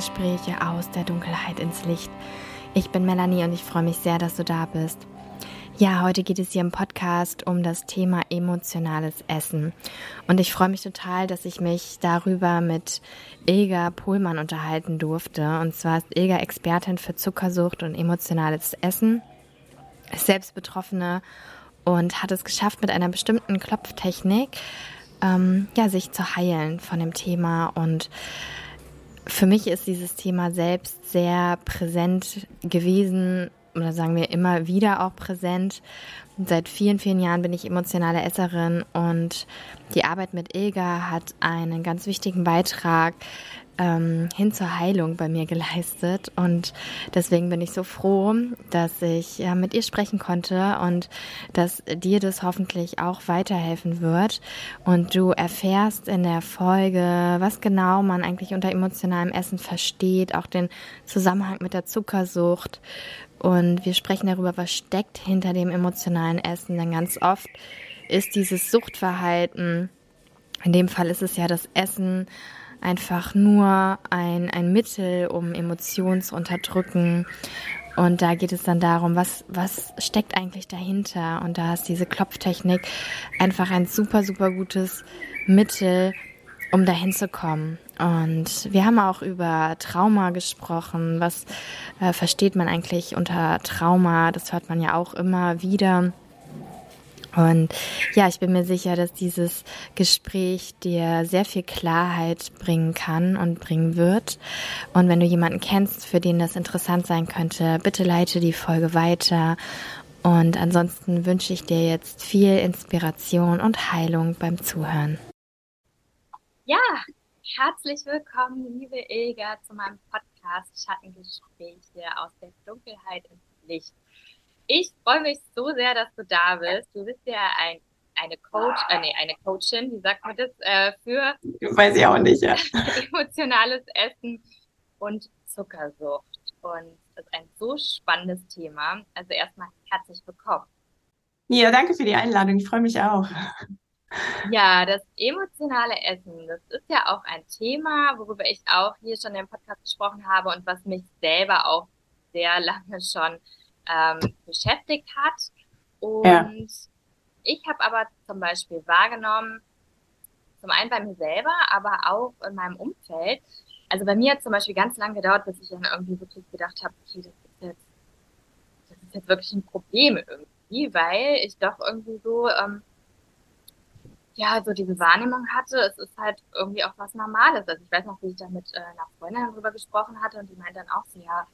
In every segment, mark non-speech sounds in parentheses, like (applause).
Gespräche aus der Dunkelheit ins Licht. Ich bin Melanie und ich freue mich sehr, dass du da bist. Ja, heute geht es hier im Podcast um das Thema emotionales Essen. Und ich freue mich total, dass ich mich darüber mit Ilga Pohlmann unterhalten durfte. Und zwar ist Ilga Expertin für Zuckersucht und emotionales Essen, ist selbst Betroffene und hat es geschafft, mit einer bestimmten Klopftechnik ähm, ja, sich zu heilen von dem Thema. Und für mich ist dieses Thema selbst sehr präsent gewesen oder sagen wir immer wieder auch präsent. Seit vielen, vielen Jahren bin ich emotionale Esserin und die Arbeit mit Ilga hat einen ganz wichtigen Beitrag ähm, hin zur Heilung bei mir geleistet. Und deswegen bin ich so froh, dass ich ja, mit ihr sprechen konnte und dass dir das hoffentlich auch weiterhelfen wird. Und du erfährst in der Folge, was genau man eigentlich unter emotionalem Essen versteht, auch den Zusammenhang mit der Zuckersucht. Und wir sprechen darüber, was steckt hinter dem emotionalen Essen. Denn ganz oft ist dieses Suchtverhalten, in dem Fall ist es ja das Essen, einfach nur ein, ein Mittel, um Emotionen zu unterdrücken. Und da geht es dann darum, was, was steckt eigentlich dahinter? Und da ist diese Klopftechnik einfach ein super, super gutes Mittel, um dahin zu kommen. Und wir haben auch über Trauma gesprochen. Was äh, versteht man eigentlich unter Trauma? Das hört man ja auch immer wieder. Und ja, ich bin mir sicher, dass dieses Gespräch dir sehr viel Klarheit bringen kann und bringen wird. Und wenn du jemanden kennst, für den das interessant sein könnte, bitte leite die Folge weiter. Und ansonsten wünsche ich dir jetzt viel Inspiration und Heilung beim Zuhören. Ja, herzlich willkommen, liebe Ilga, zu meinem Podcast Schattengespräche aus der Dunkelheit ins Licht. Ich freue mich so sehr, dass du da bist. Du bist ja ein, eine Coach, äh, nee, eine Coachin, wie sagt man das, äh, für Weiß ich auch nicht, ja. (laughs) emotionales Essen und Zuckersucht. Und das ist ein so spannendes Thema. Also erstmal herzlich willkommen. Ja, danke für die Einladung. Ich freue mich auch. Ja, das emotionale Essen, das ist ja auch ein Thema, worüber ich auch hier schon im Podcast gesprochen habe und was mich selber auch sehr lange schon ähm, beschäftigt hat. Und ja. ich habe aber zum Beispiel wahrgenommen, zum einen bei mir selber, aber auch in meinem Umfeld. Also bei mir hat zum Beispiel ganz lange gedauert, bis ich dann irgendwie wirklich gedacht habe, okay, das ist jetzt, das ist jetzt wirklich ein Problem irgendwie, weil ich doch irgendwie so, ähm, ja, so diese Wahrnehmung hatte, es ist halt irgendwie auch was Normales. Also ich weiß noch, wie ich da mit äh, einer Freundin darüber gesprochen hatte und die meint dann auch so, ja,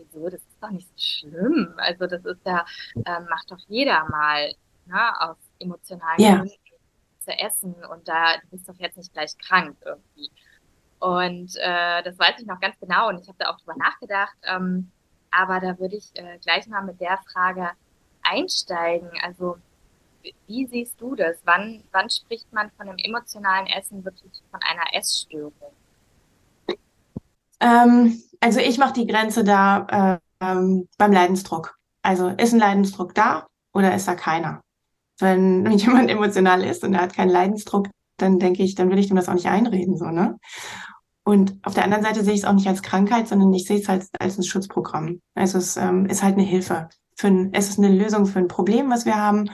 wieso, das ist doch nicht so schlimm. Also das ist ja, ähm, macht doch jeder mal, ne, aus emotionalen ja. Gründen zu essen und da du bist doch jetzt nicht gleich krank irgendwie. Und äh, das weiß ich noch ganz genau und ich habe da auch drüber nachgedacht. Ähm, aber da würde ich äh, gleich mal mit der Frage einsteigen. Also wie siehst du das? Wann, wann spricht man von einem emotionalen Essen wirklich von einer Essstörung? Ähm, also ich mache die Grenze da äh, ähm, beim Leidensdruck. Also ist ein Leidensdruck da oder ist da keiner? Wenn (laughs) jemand emotional ist und er hat keinen Leidensdruck, dann denke ich, dann will ich dem das auch nicht einreden, so, ne? Und auf der anderen Seite sehe ich es auch nicht als Krankheit, sondern ich sehe es halt als ein Schutzprogramm. Also es ähm, ist halt eine Hilfe. Für ein, es ist eine Lösung für ein Problem, was wir haben.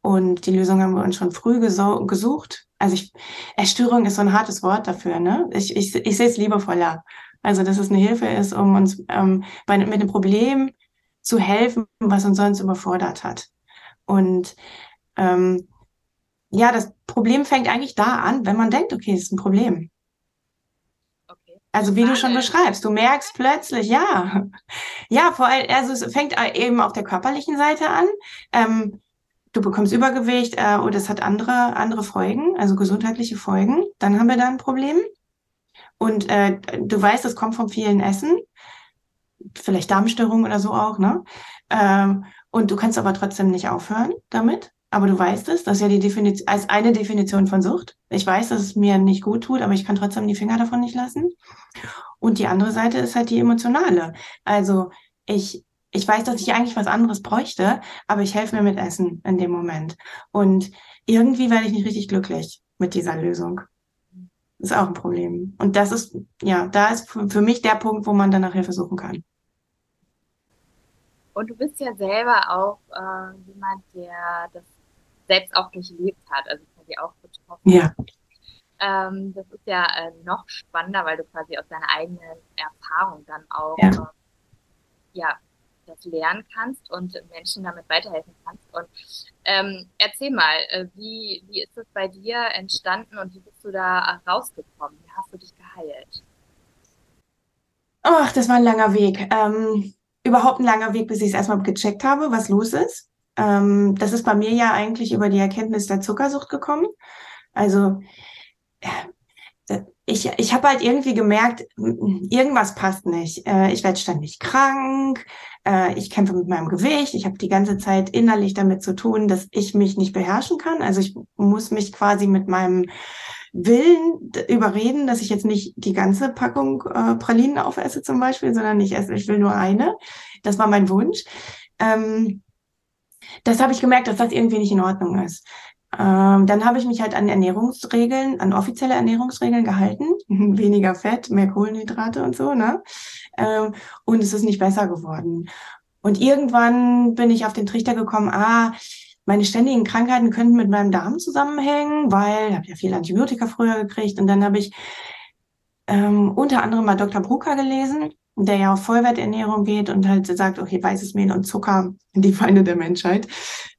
Und die Lösung haben wir uns schon früh gesucht. Also ich, Erstörung ist so ein hartes Wort dafür, ne? Ich, ich, ich sehe es liebevoller. Also, dass es eine Hilfe ist, um uns ähm, bei, mit einem Problem zu helfen, was uns sonst überfordert hat. Und ähm, ja, das Problem fängt eigentlich da an, wenn man denkt, okay, es ist ein Problem. Okay. Also wie du schon beschreibst, du merkst plötzlich, ja, (laughs) ja, vor allem, also es fängt eben auf der körperlichen Seite an. Ähm, du bekommst Übergewicht äh, oder es hat andere andere Folgen, also gesundheitliche Folgen. Dann haben wir da ein Problem. Und äh, du weißt, es kommt vom vielen Essen, vielleicht Darmstörung oder so auch, ne? Ähm, und du kannst aber trotzdem nicht aufhören damit. Aber du weißt es, das ist ja die Definition, als eine Definition von Sucht. Ich weiß, dass es mir nicht gut tut, aber ich kann trotzdem die Finger davon nicht lassen. Und die andere Seite ist halt die emotionale. Also ich, ich weiß, dass ich eigentlich was anderes bräuchte, aber ich helfe mir mit Essen in dem Moment. Und irgendwie werde ich nicht richtig glücklich mit dieser Lösung. Ist auch ein Problem. Und das ist, ja, da ist für mich der Punkt, wo man dann nach Hilfe suchen kann. Und du bist ja selber auch äh, jemand, der das selbst auch durchlebt hat, also quasi auch betroffen. Ja. Ähm, das ist ja äh, noch spannender, weil du quasi aus deiner eigenen Erfahrung dann auch ja. Äh, ja das lernen kannst und Menschen damit weiterhelfen kannst. Und ähm, erzähl mal, äh, wie, wie ist das bei dir entstanden und wie bist du da rausgekommen? Wie hast du dich geheilt? Ach, das war ein langer Weg. Ähm, überhaupt ein langer Weg, bis ich es erstmal gecheckt habe, was los ist. Ähm, das ist bei mir ja eigentlich über die Erkenntnis der Zuckersucht gekommen. Also ich, ich habe halt irgendwie gemerkt, irgendwas passt nicht. Äh, ich werde ständig krank, äh, ich kämpfe mit meinem Gewicht, ich habe die ganze Zeit innerlich damit zu tun, dass ich mich nicht beherrschen kann. Also ich muss mich quasi mit meinem Willen überreden, dass ich jetzt nicht die ganze Packung äh, Pralinen aufesse zum Beispiel, sondern ich esse, ich will nur eine. Das war mein Wunsch. Ähm, das habe ich gemerkt, dass das irgendwie nicht in Ordnung ist. Ähm, dann habe ich mich halt an Ernährungsregeln, an offizielle Ernährungsregeln gehalten. (laughs) Weniger Fett, mehr Kohlenhydrate und so, ne? Ähm, und es ist nicht besser geworden. Und irgendwann bin ich auf den Trichter gekommen, ah, meine ständigen Krankheiten könnten mit meinem Darm zusammenhängen, weil ich habe ja viel Antibiotika früher gekriegt. Und dann habe ich ähm, unter anderem mal Dr. Brucker gelesen, der ja auf Vollwerternährung geht und halt sagt, okay, weißes Mehl und Zucker, die Feinde der Menschheit.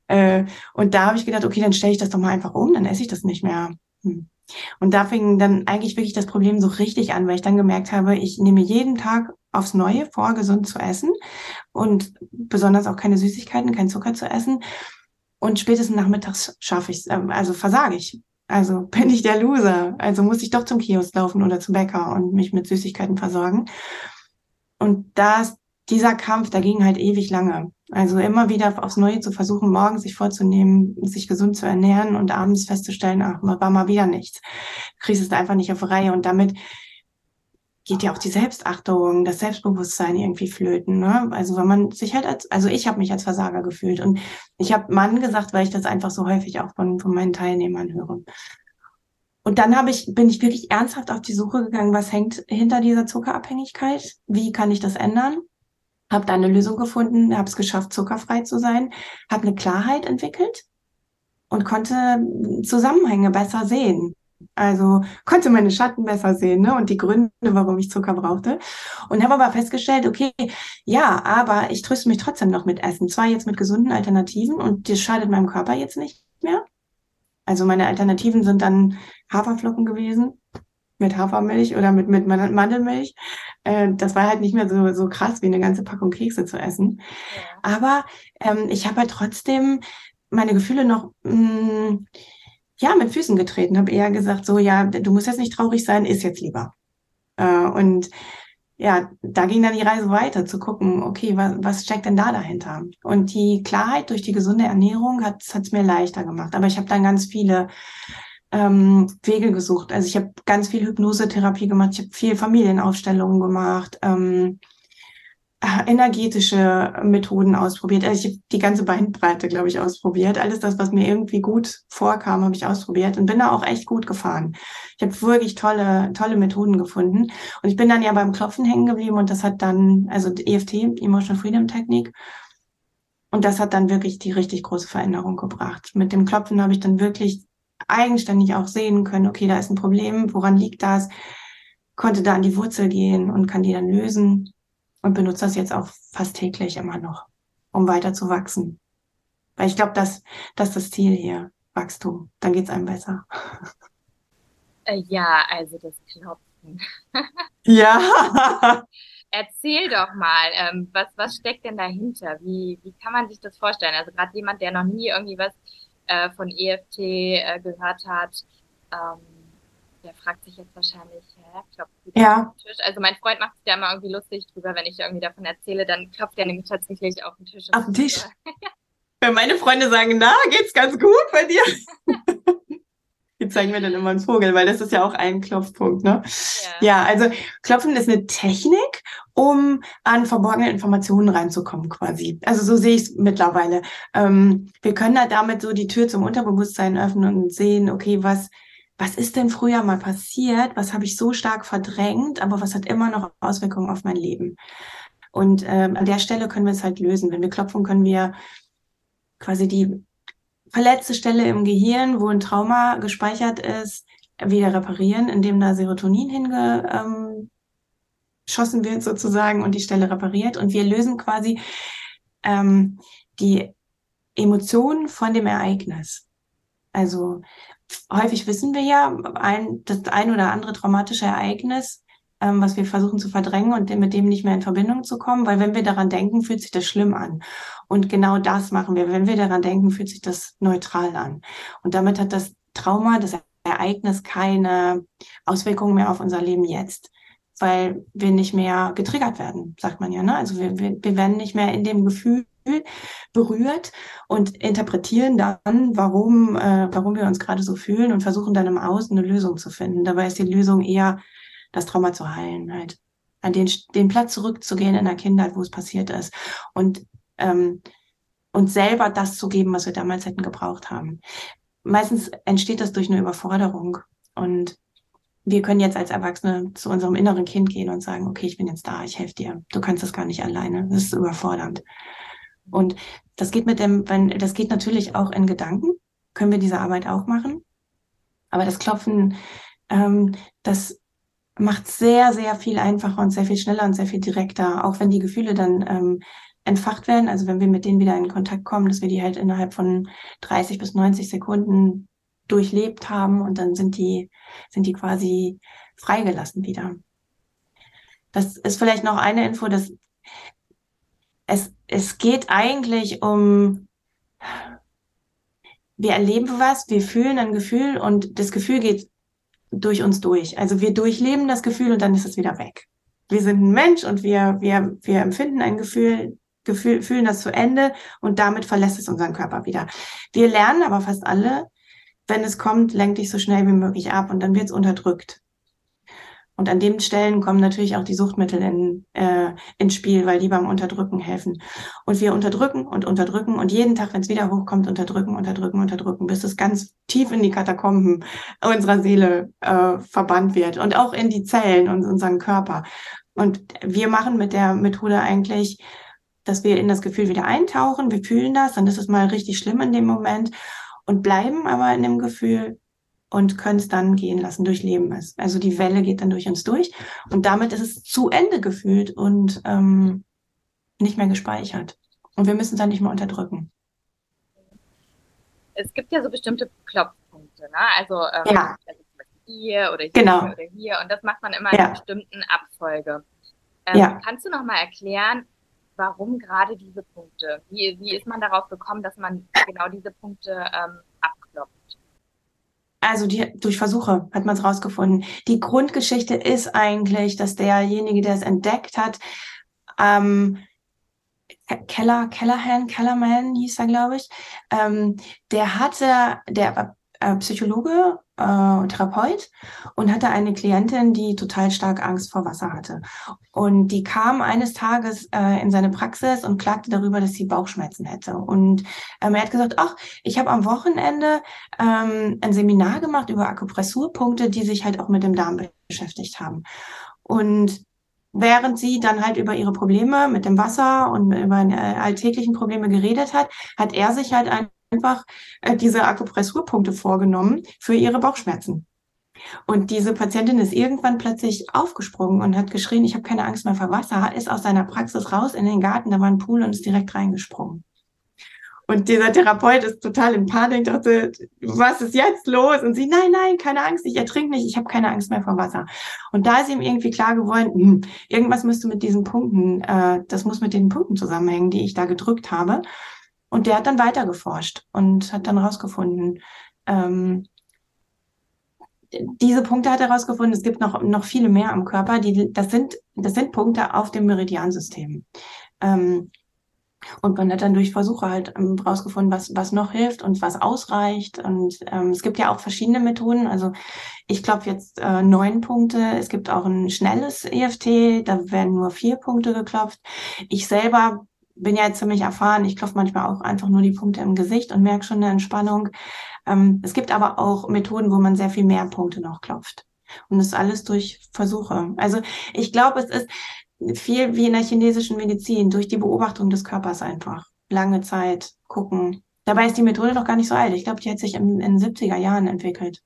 Äh, und da habe ich gedacht, okay, dann stelle ich das doch mal einfach um, dann esse ich das nicht mehr. Hm. Und da fing dann eigentlich wirklich das Problem so richtig an, weil ich dann gemerkt habe, ich nehme jeden Tag aufs Neue vor, gesund zu essen und besonders auch keine Süßigkeiten, kein Zucker zu essen. Und spätestens nachmittags schaffe ich es, äh, also versage ich. Also (laughs) bin ich der Loser. Also muss ich doch zum Kiosk laufen oder zum Bäcker und mich mit Süßigkeiten versorgen. Und das, dieser Kampf, der ging halt ewig lange. Also immer wieder aufs Neue zu versuchen, morgens sich vorzunehmen, sich gesund zu ernähren und abends festzustellen, ach, war mal wieder nichts. Kriegst es einfach nicht auf Reihe und damit geht ja auch die Selbstachtung, das Selbstbewusstsein irgendwie flöten. Ne? Also wenn man sich halt als, also ich habe mich als Versager gefühlt und ich habe Mann gesagt, weil ich das einfach so häufig auch von, von meinen Teilnehmern höre. Und dann habe ich, bin ich wirklich ernsthaft auf die Suche gegangen, was hängt hinter dieser Zuckerabhängigkeit? Wie kann ich das ändern? Habe da eine Lösung gefunden, habe es geschafft, zuckerfrei zu sein, habe eine Klarheit entwickelt und konnte Zusammenhänge besser sehen. Also konnte meine Schatten besser sehen ne? und die Gründe, warum ich Zucker brauchte. Und habe aber festgestellt, okay, ja, aber ich tröste mich trotzdem noch mit Essen. Zwar jetzt mit gesunden Alternativen und das schadet meinem Körper jetzt nicht mehr. Also meine Alternativen sind dann Haferflocken gewesen mit Hafermilch oder mit, mit Mandelmilch. Äh, das war halt nicht mehr so, so krass, wie eine ganze Packung Kekse zu essen. Ja. Aber ähm, ich habe halt trotzdem meine Gefühle noch mh, mm, ja mit Füßen getreten, habe eher gesagt, so ja, du musst jetzt nicht traurig sein, isst jetzt lieber. Äh, und ja, da ging dann die Reise weiter, zu gucken, okay, was, was steckt denn da dahinter? Und die Klarheit durch die gesunde Ernährung hat es mir leichter gemacht. Aber ich habe dann ganz viele ähm, Wege gesucht. Also ich habe ganz viel Hypnosetherapie gemacht, ich habe viel Familienaufstellungen gemacht, ähm, äh, energetische Methoden ausprobiert. Also ich habe die ganze Beinbreite, glaube ich, ausprobiert. Alles das, was mir irgendwie gut vorkam, habe ich ausprobiert und bin da auch echt gut gefahren. Ich habe wirklich tolle, tolle Methoden gefunden. Und ich bin dann ja beim Klopfen hängen geblieben und das hat dann, also EFT, Emotional Freedom Technik, und das hat dann wirklich die richtig große Veränderung gebracht. Mit dem Klopfen habe ich dann wirklich eigenständig auch sehen können, okay, da ist ein Problem, woran liegt das? Konnte da an die Wurzel gehen und kann die dann lösen und benutze das jetzt auch fast täglich immer noch, um weiter zu wachsen. Weil ich glaube, das, das ist das Ziel hier, Wachstum. Dann geht's einem besser. Äh, ja, also das Klopfen. (laughs) ja. Erzähl doch mal, ähm, was, was steckt denn dahinter? Wie, wie kann man sich das vorstellen? Also gerade jemand, der noch nie irgendwie was äh, von EFT äh, gehört hat, ähm, der fragt sich jetzt wahrscheinlich, hä, klopft ja. auf den Tisch. Also mein Freund macht sich da immer irgendwie lustig drüber, wenn ich irgendwie davon erzähle, dann klopft er nämlich tatsächlich auf den Tisch. Auf den Tisch? (laughs) wenn meine Freunde sagen, na, geht's ganz gut bei dir? (laughs) Die zeigen mir dann immer einen Vogel, weil das ist ja auch ein Klopfpunkt, ne? Ja. ja, also Klopfen ist eine Technik, um an verborgene Informationen reinzukommen, quasi. Also so sehe ich es mittlerweile. Ähm, wir können da damit so die Tür zum Unterbewusstsein öffnen und sehen, okay, was was ist denn früher mal passiert? Was habe ich so stark verdrängt, aber was hat immer noch Auswirkungen auf mein Leben? Und äh, an der Stelle können wir es halt lösen. Wenn wir klopfen, können wir quasi die verletzte Stelle im Gehirn, wo ein Trauma gespeichert ist, wieder reparieren, indem da Serotonin hingeschossen ähm, wird sozusagen und die Stelle repariert. Und wir lösen quasi ähm, die Emotionen von dem Ereignis. Also häufig wissen wir ja, ein, das ein oder andere traumatische Ereignis, ähm, was wir versuchen zu verdrängen und mit dem nicht mehr in Verbindung zu kommen, weil wenn wir daran denken, fühlt sich das schlimm an. Und genau das machen wir. Wenn wir daran denken, fühlt sich das neutral an. Und damit hat das Trauma, das Ereignis keine Auswirkungen mehr auf unser Leben jetzt, weil wir nicht mehr getriggert werden, sagt man ja. Ne? Also wir, wir, wir werden nicht mehr in dem Gefühl berührt und interpretieren dann, warum, äh, warum wir uns gerade so fühlen und versuchen dann im Außen eine Lösung zu finden. Dabei ist die Lösung eher, das Trauma zu heilen, halt an den, den Platz zurückzugehen in der Kindheit, wo es passiert ist und ähm, und selber das zu geben, was wir damals hätten gebraucht haben. Meistens entsteht das durch eine Überforderung und wir können jetzt als Erwachsene zu unserem inneren Kind gehen und sagen, okay, ich bin jetzt da, ich helfe dir. Du kannst das gar nicht alleine. Das ist überfordernd. Und das geht mit dem, wenn, das geht natürlich auch in Gedanken, können wir diese Arbeit auch machen. Aber das Klopfen, ähm, das macht sehr, sehr viel einfacher und sehr viel schneller und sehr viel direkter, auch wenn die Gefühle dann ähm, entfacht werden. Also wenn wir mit denen wieder in Kontakt kommen, dass wir die halt innerhalb von 30 bis 90 Sekunden durchlebt haben und dann sind die, sind die quasi freigelassen wieder. Das ist vielleicht noch eine Info, dass es, es geht eigentlich um, wir erleben was, wir fühlen ein Gefühl und das Gefühl geht durch uns durch. Also wir durchleben das Gefühl und dann ist es wieder weg. Wir sind ein Mensch und wir, wir, wir empfinden ein Gefühl, Gefühl, fühlen das zu Ende und damit verlässt es unseren Körper wieder. Wir lernen aber fast alle, wenn es kommt, lenk dich so schnell wie möglich ab und dann wird es unterdrückt. Und an den Stellen kommen natürlich auch die Suchtmittel in, äh, ins Spiel, weil die beim Unterdrücken helfen. Und wir unterdrücken und unterdrücken und jeden Tag, wenn es wieder hochkommt, unterdrücken, unterdrücken, unterdrücken, bis es ganz tief in die Katakomben unserer Seele äh, verbannt wird und auch in die Zellen und unseren Körper. Und wir machen mit der Methode eigentlich, dass wir in das Gefühl wieder eintauchen, wir fühlen das, dann ist es mal richtig schlimm in dem Moment und bleiben aber in dem Gefühl und können es dann gehen lassen, durchleben es. Also die Welle geht dann durch uns durch und damit ist es zu Ende gefühlt und ähm, nicht mehr gespeichert. Und wir müssen es dann nicht mehr unterdrücken. Es gibt ja so bestimmte Klopfpunkte, ne? Also, ähm, ja. also hier oder hier genau. oder hier und das macht man immer ja. in einer bestimmten Abfolge. Ähm, ja. Kannst du noch mal erklären, warum gerade diese Punkte? Wie, wie ist man darauf gekommen, dass man genau diese Punkte ähm? Also die, durch Versuche hat man es rausgefunden. Die Grundgeschichte ist eigentlich, dass derjenige, der es entdeckt hat, ähm, Keller, Kellerhan, Kellerman hieß er, glaube ich, ähm, der hatte, der äh, Psychologe äh, Therapeut und hatte eine Klientin, die total stark Angst vor Wasser hatte. Und die kam eines Tages äh, in seine Praxis und klagte darüber, dass sie Bauchschmerzen hätte. Und ähm, er hat gesagt, ach, ich habe am Wochenende ähm, ein Seminar gemacht über Akupressurpunkte, die sich halt auch mit dem Darm beschäftigt haben. Und während sie dann halt über ihre Probleme mit dem Wasser und über äh, alltäglichen Probleme geredet hat, hat er sich halt ein einfach äh, diese Akupressurpunkte vorgenommen für ihre Bauchschmerzen. Und diese Patientin ist irgendwann plötzlich aufgesprungen und hat geschrien, ich habe keine Angst mehr vor Wasser, ist aus seiner Praxis raus in den Garten, da war ein Pool und ist direkt reingesprungen. Und dieser Therapeut ist total in Panik, dachte, was ist jetzt los? Und sie, nein, nein, keine Angst, ich ertrinke nicht, ich habe keine Angst mehr vor Wasser. Und da ist ihm irgendwie klar geworden, hm, irgendwas müsste mit diesen Punkten, äh, das muss mit den Punkten zusammenhängen, die ich da gedrückt habe. Und der hat dann weiter geforscht und hat dann rausgefunden, ähm, diese Punkte hat er rausgefunden. Es gibt noch, noch viele mehr am Körper. Die, das sind, das sind Punkte auf dem Meridiansystem. Ähm, und man hat dann durch Versuche halt ähm, rausgefunden, was, was noch hilft und was ausreicht. Und ähm, es gibt ja auch verschiedene Methoden. Also ich glaube jetzt äh, neun Punkte. Es gibt auch ein schnelles EFT, da werden nur vier Punkte geklopft. Ich selber bin ja jetzt ziemlich erfahren. Ich klopfe manchmal auch einfach nur die Punkte im Gesicht und merke schon eine Entspannung. Ähm, es gibt aber auch Methoden, wo man sehr viel mehr Punkte noch klopft. Und das alles durch Versuche. Also ich glaube, es ist viel wie in der chinesischen Medizin, durch die Beobachtung des Körpers einfach. Lange Zeit gucken. Dabei ist die Methode noch gar nicht so alt. Ich glaube, die hat sich in, in den 70er Jahren entwickelt.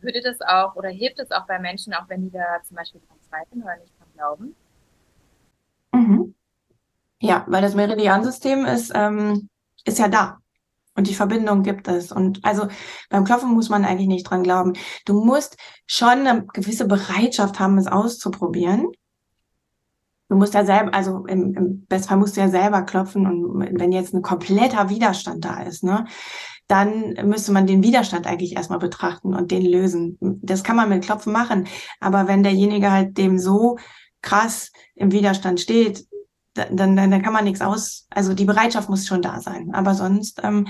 Würde das auch oder hilft es auch bei Menschen, auch wenn die da zum Beispiel dran zweifeln oder nicht dran glauben? Mhm. Ja, weil das Meridiansystem ist, ähm, ist ja da. Und die Verbindung gibt es. Und also beim Klopfen muss man eigentlich nicht dran glauben. Du musst schon eine gewisse Bereitschaft haben, es auszuprobieren. Du musst ja selber, also im, im Bestfall musst du ja selber klopfen und wenn jetzt ein kompletter Widerstand da ist, ne, dann müsste man den Widerstand eigentlich erstmal betrachten und den lösen. Das kann man mit Klopfen machen. Aber wenn derjenige halt dem so krass im Widerstand steht, dann, dann, dann kann man nichts aus. Also die Bereitschaft muss schon da sein. Aber sonst, ähm,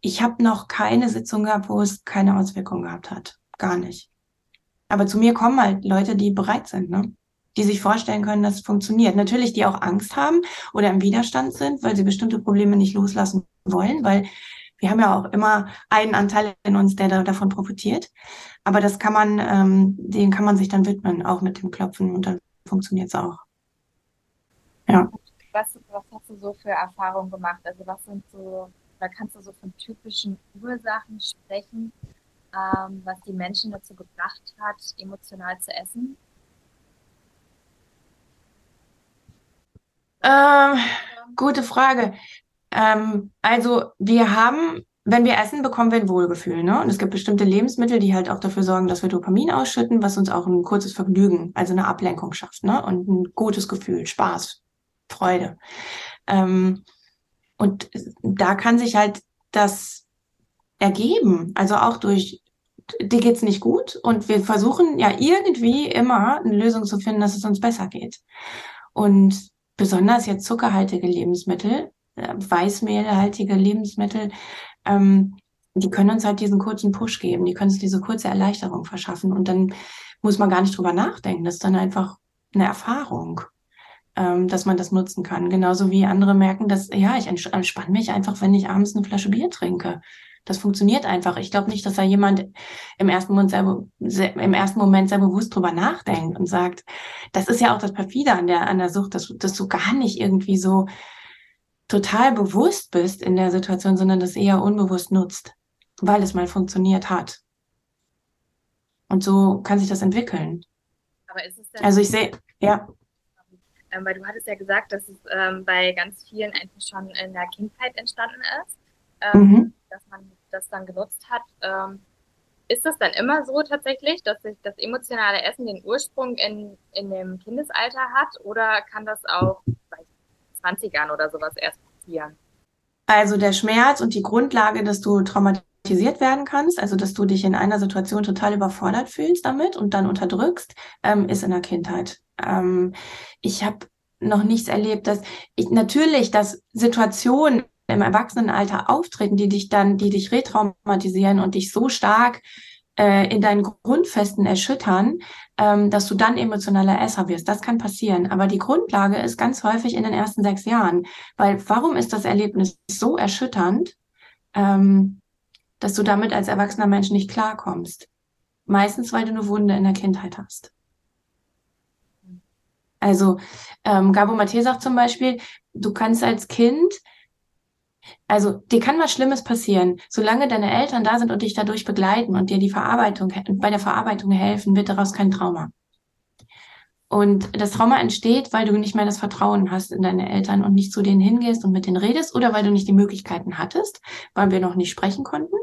ich habe noch keine Sitzung gehabt, wo es keine Auswirkungen gehabt hat. Gar nicht. Aber zu mir kommen halt Leute, die bereit sind, ne? die sich vorstellen können, dass es funktioniert. Natürlich, die auch Angst haben oder im Widerstand sind, weil sie bestimmte Probleme nicht loslassen wollen, weil wir haben ja auch immer einen Anteil in uns, der da, davon profitiert. Aber das kann man, ähm, den kann man sich dann widmen, auch mit dem Klopfen und dann funktioniert es auch. Ja. Was, was hast du so für Erfahrungen gemacht? Also was sind so, da kannst du so von typischen Ursachen sprechen, ähm, was die Menschen dazu gebracht hat, emotional zu essen? Ähm, gute Frage. Ähm, also wir haben, wenn wir essen, bekommen wir ein Wohlgefühl. Ne? Und es gibt bestimmte Lebensmittel, die halt auch dafür sorgen, dass wir Dopamin ausschütten, was uns auch ein kurzes Vergnügen, also eine Ablenkung schafft. Ne? Und ein gutes Gefühl, Spaß, Freude. Ähm, und da kann sich halt das ergeben, also auch durch dir geht's nicht gut und wir versuchen ja irgendwie immer eine Lösung zu finden, dass es uns besser geht. Und besonders jetzt zuckerhaltige Lebensmittel, äh, weißmehlhaltige Lebensmittel, ähm, die können uns halt diesen kurzen Push geben, die können uns diese kurze Erleichterung verschaffen und dann muss man gar nicht drüber nachdenken. Das ist dann einfach eine Erfahrung ähm, dass man das nutzen kann. Genauso wie andere merken, dass, ja, ich entspanne mich einfach, wenn ich abends eine Flasche Bier trinke. Das funktioniert einfach. Ich glaube nicht, dass da jemand im ersten Moment sehr, sehr, im ersten Moment sehr bewusst drüber nachdenkt und sagt, das ist ja auch das perfide an der, an der Sucht, dass, dass du gar nicht irgendwie so total bewusst bist in der Situation, sondern das eher unbewusst nutzt, weil es mal funktioniert hat. Und so kann sich das entwickeln. Aber ist es denn also ich sehe, ja. Ähm, weil du hattest ja gesagt, dass es ähm, bei ganz vielen einfach schon in der Kindheit entstanden ist, ähm, mhm. dass man das dann genutzt hat. Ähm, ist das dann immer so tatsächlich, dass sich das emotionale Essen den Ursprung in, in dem Kindesalter hat oder kann das auch bei 20ern oder sowas erst passieren? Also der Schmerz und die Grundlage, dass du traumatisiert werden kannst, also dass du dich in einer Situation total überfordert fühlst damit und dann unterdrückst, ähm, ist in der Kindheit. Ähm, ich habe noch nichts erlebt, dass ich natürlich, dass Situationen im Erwachsenenalter auftreten, die dich dann, die dich retraumatisieren und dich so stark äh, in deinen Grundfesten erschüttern, ähm, dass du dann emotionaler Esser wirst. Das kann passieren. Aber die Grundlage ist ganz häufig in den ersten sechs Jahren. Weil warum ist das Erlebnis so erschütternd, ähm, dass du damit als erwachsener Mensch nicht klarkommst? Meistens, weil du eine Wunde in der Kindheit hast. Also ähm, Gabo Maté sagt zum Beispiel, du kannst als Kind, also dir kann was Schlimmes passieren, solange deine Eltern da sind und dich dadurch begleiten und dir die Verarbeitung, bei der Verarbeitung helfen, wird daraus kein Trauma. Und das Trauma entsteht, weil du nicht mehr das Vertrauen hast in deine Eltern und nicht zu denen hingehst und mit denen redest oder weil du nicht die Möglichkeiten hattest, weil wir noch nicht sprechen konnten.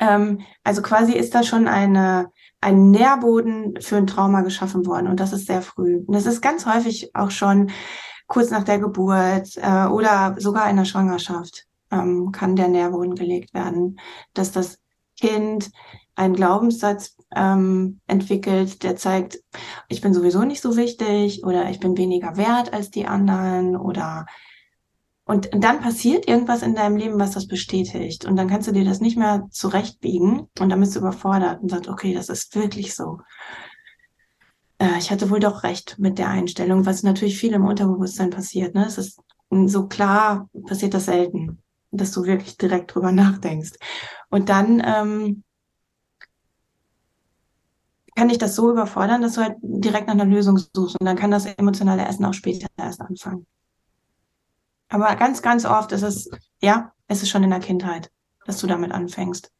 Ähm, also quasi ist da schon eine, ein Nährboden für ein Trauma geschaffen worden und das ist sehr früh. Und das ist ganz häufig auch schon kurz nach der Geburt äh, oder sogar in der Schwangerschaft ähm, kann der Nährboden gelegt werden, dass das Kind einen Glaubenssatz ähm, entwickelt, der zeigt, ich bin sowieso nicht so wichtig oder ich bin weniger wert als die anderen oder und dann passiert irgendwas in deinem Leben, was das bestätigt. Und dann kannst du dir das nicht mehr zurechtbiegen und dann bist du überfordert und sagst, okay, das ist wirklich so. äh, ich hatte wohl doch recht mit der Einstellung, was natürlich viel im Unterbewusstsein passiert. Ne? Es ist so klar, passiert das selten, dass du wirklich direkt drüber (laughs) nachdenkst. Und dann ähm, kann ich das so überfordern, dass du halt direkt nach einer Lösung suchst und dann kann das emotionale Essen auch später erst anfangen. Aber ganz, ganz oft ist es, ja, es ist schon in der Kindheit, dass du damit anfängst.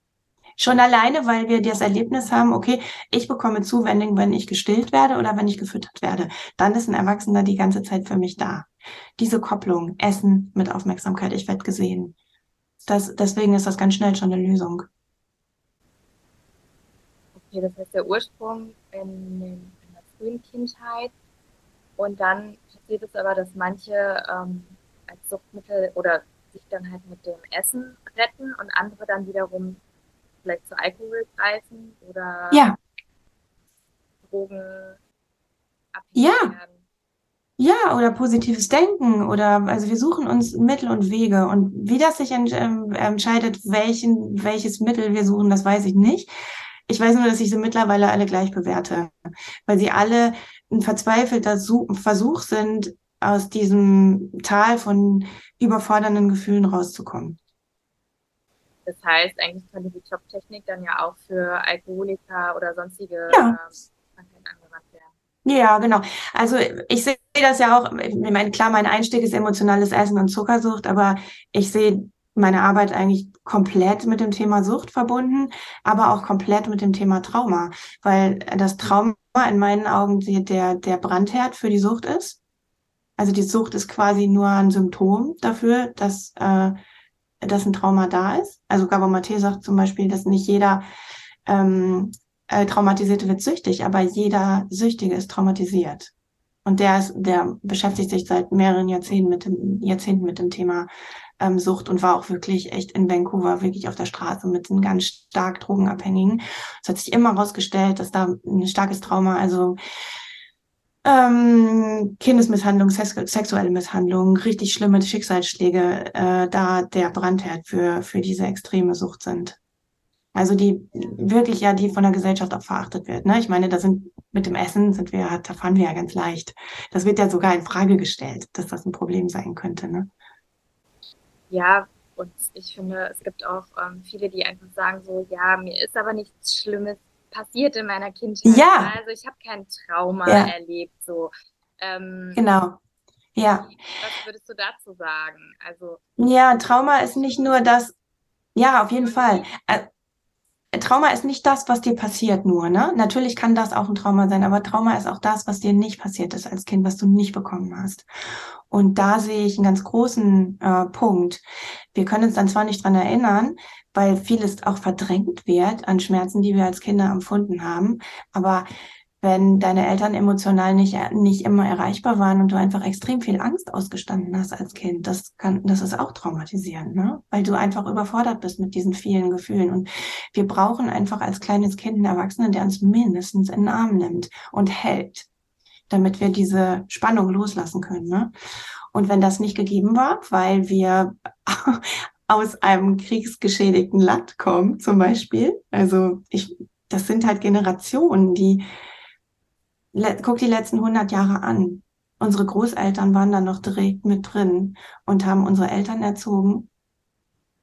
Schon alleine, weil wir das Erlebnis haben, okay, ich bekomme Zuwendung, wenn ich gestillt werde oder wenn ich gefüttert werde. Dann ist ein Erwachsener die ganze Zeit für mich da. Diese Kopplung, Essen mit Aufmerksamkeit, ich werde gesehen. Das, deswegen ist das ganz schnell schon eine Lösung. Okay, das heißt der Ursprung in, in der frühen Kindheit. Und dann passiert es aber, dass manche ähm, als Suchtmittel oder sich dann halt mit dem Essen retten und andere dann wiederum vielleicht zu Alkohol greifen oder ja. Drogen ja. werden. Ja, oder positives Denken oder also wir suchen uns Mittel und Wege und wie das sich ähm, entscheidet, welchen, welches Mittel wir suchen, das weiß ich nicht. Ich weiß nur, dass ich sie mittlerweile alle gleich bewerte, weil sie alle ein verzweifelter Versuch sind, aus diesem Tal von überfordernden Gefühlen rauszukommen. Das heißt, eigentlich könnte die Jobtechnik dann ja auch für Alkoholiker oder sonstige ja. äh, angewandt werden. Ja, genau. Also ich sehe das ja auch, ich meine, klar, mein Einstieg ist emotionales Essen und Zuckersucht, aber ich sehe meine Arbeit eigentlich komplett mit dem Thema Sucht verbunden, aber auch komplett mit dem Thema Trauma, weil das Trauma in meinen Augen der, der Brandherd für die Sucht ist. Also die Sucht ist quasi nur ein Symptom dafür, dass äh, dass ein Trauma da ist. Also Gabor Mate sagt zum Beispiel, dass nicht jeder ähm, äh, Traumatisierte wird süchtig, aber jeder Süchtige ist traumatisiert. Und der ist, der beschäftigt sich seit mehreren Jahrzehnten mit dem, Jahrzehnten mit dem Thema ähm, Sucht und war auch wirklich echt in Vancouver, wirklich auf der Straße mit einem ganz stark Drogenabhängigen. Es hat sich immer herausgestellt, dass da ein starkes Trauma, also ähm, Kindesmisshandlung, sexuelle Misshandlung, richtig schlimme Schicksalsschläge, äh, da der Brandherd für, für diese extreme Sucht sind. Also die wirklich ja, die von der Gesellschaft auch verachtet wird. Ne? Ich meine, da sind mit dem Essen sind wir, da fahren wir ja ganz leicht. Das wird ja sogar in Frage gestellt, dass das ein Problem sein könnte. Ne? Ja, und ich finde, es gibt auch ähm, viele, die einfach sagen so, ja, mir ist aber nichts Schlimmes passiert in meiner Kindheit. Ja. Also ich habe kein Trauma ja. erlebt. So. Ähm, genau. Ja. Was würdest du dazu sagen? Also ja, Trauma ist nicht nur das. Ja, auf jeden Fall. Äh, Trauma ist nicht das, was dir passiert nur, ne? Natürlich kann das auch ein Trauma sein, aber Trauma ist auch das, was dir nicht passiert ist als Kind, was du nicht bekommen hast. Und da sehe ich einen ganz großen äh, Punkt. Wir können uns dann zwar nicht dran erinnern, weil vieles auch verdrängt wird an Schmerzen, die wir als Kinder empfunden haben, aber wenn deine Eltern emotional nicht, nicht immer erreichbar waren und du einfach extrem viel Angst ausgestanden hast als Kind, das kann, das ist auch traumatisierend, ne? Weil du einfach überfordert bist mit diesen vielen Gefühlen. Und wir brauchen einfach als kleines Kind einen Erwachsenen, der uns mindestens in den Arm nimmt und hält, damit wir diese Spannung loslassen können, ne? Und wenn das nicht gegeben war, weil wir aus einem kriegsgeschädigten Land kommen, zum Beispiel, also ich, das sind halt Generationen, die guck die letzten 100 Jahre an. Unsere Großeltern waren da noch direkt mit drin und haben unsere Eltern erzogen.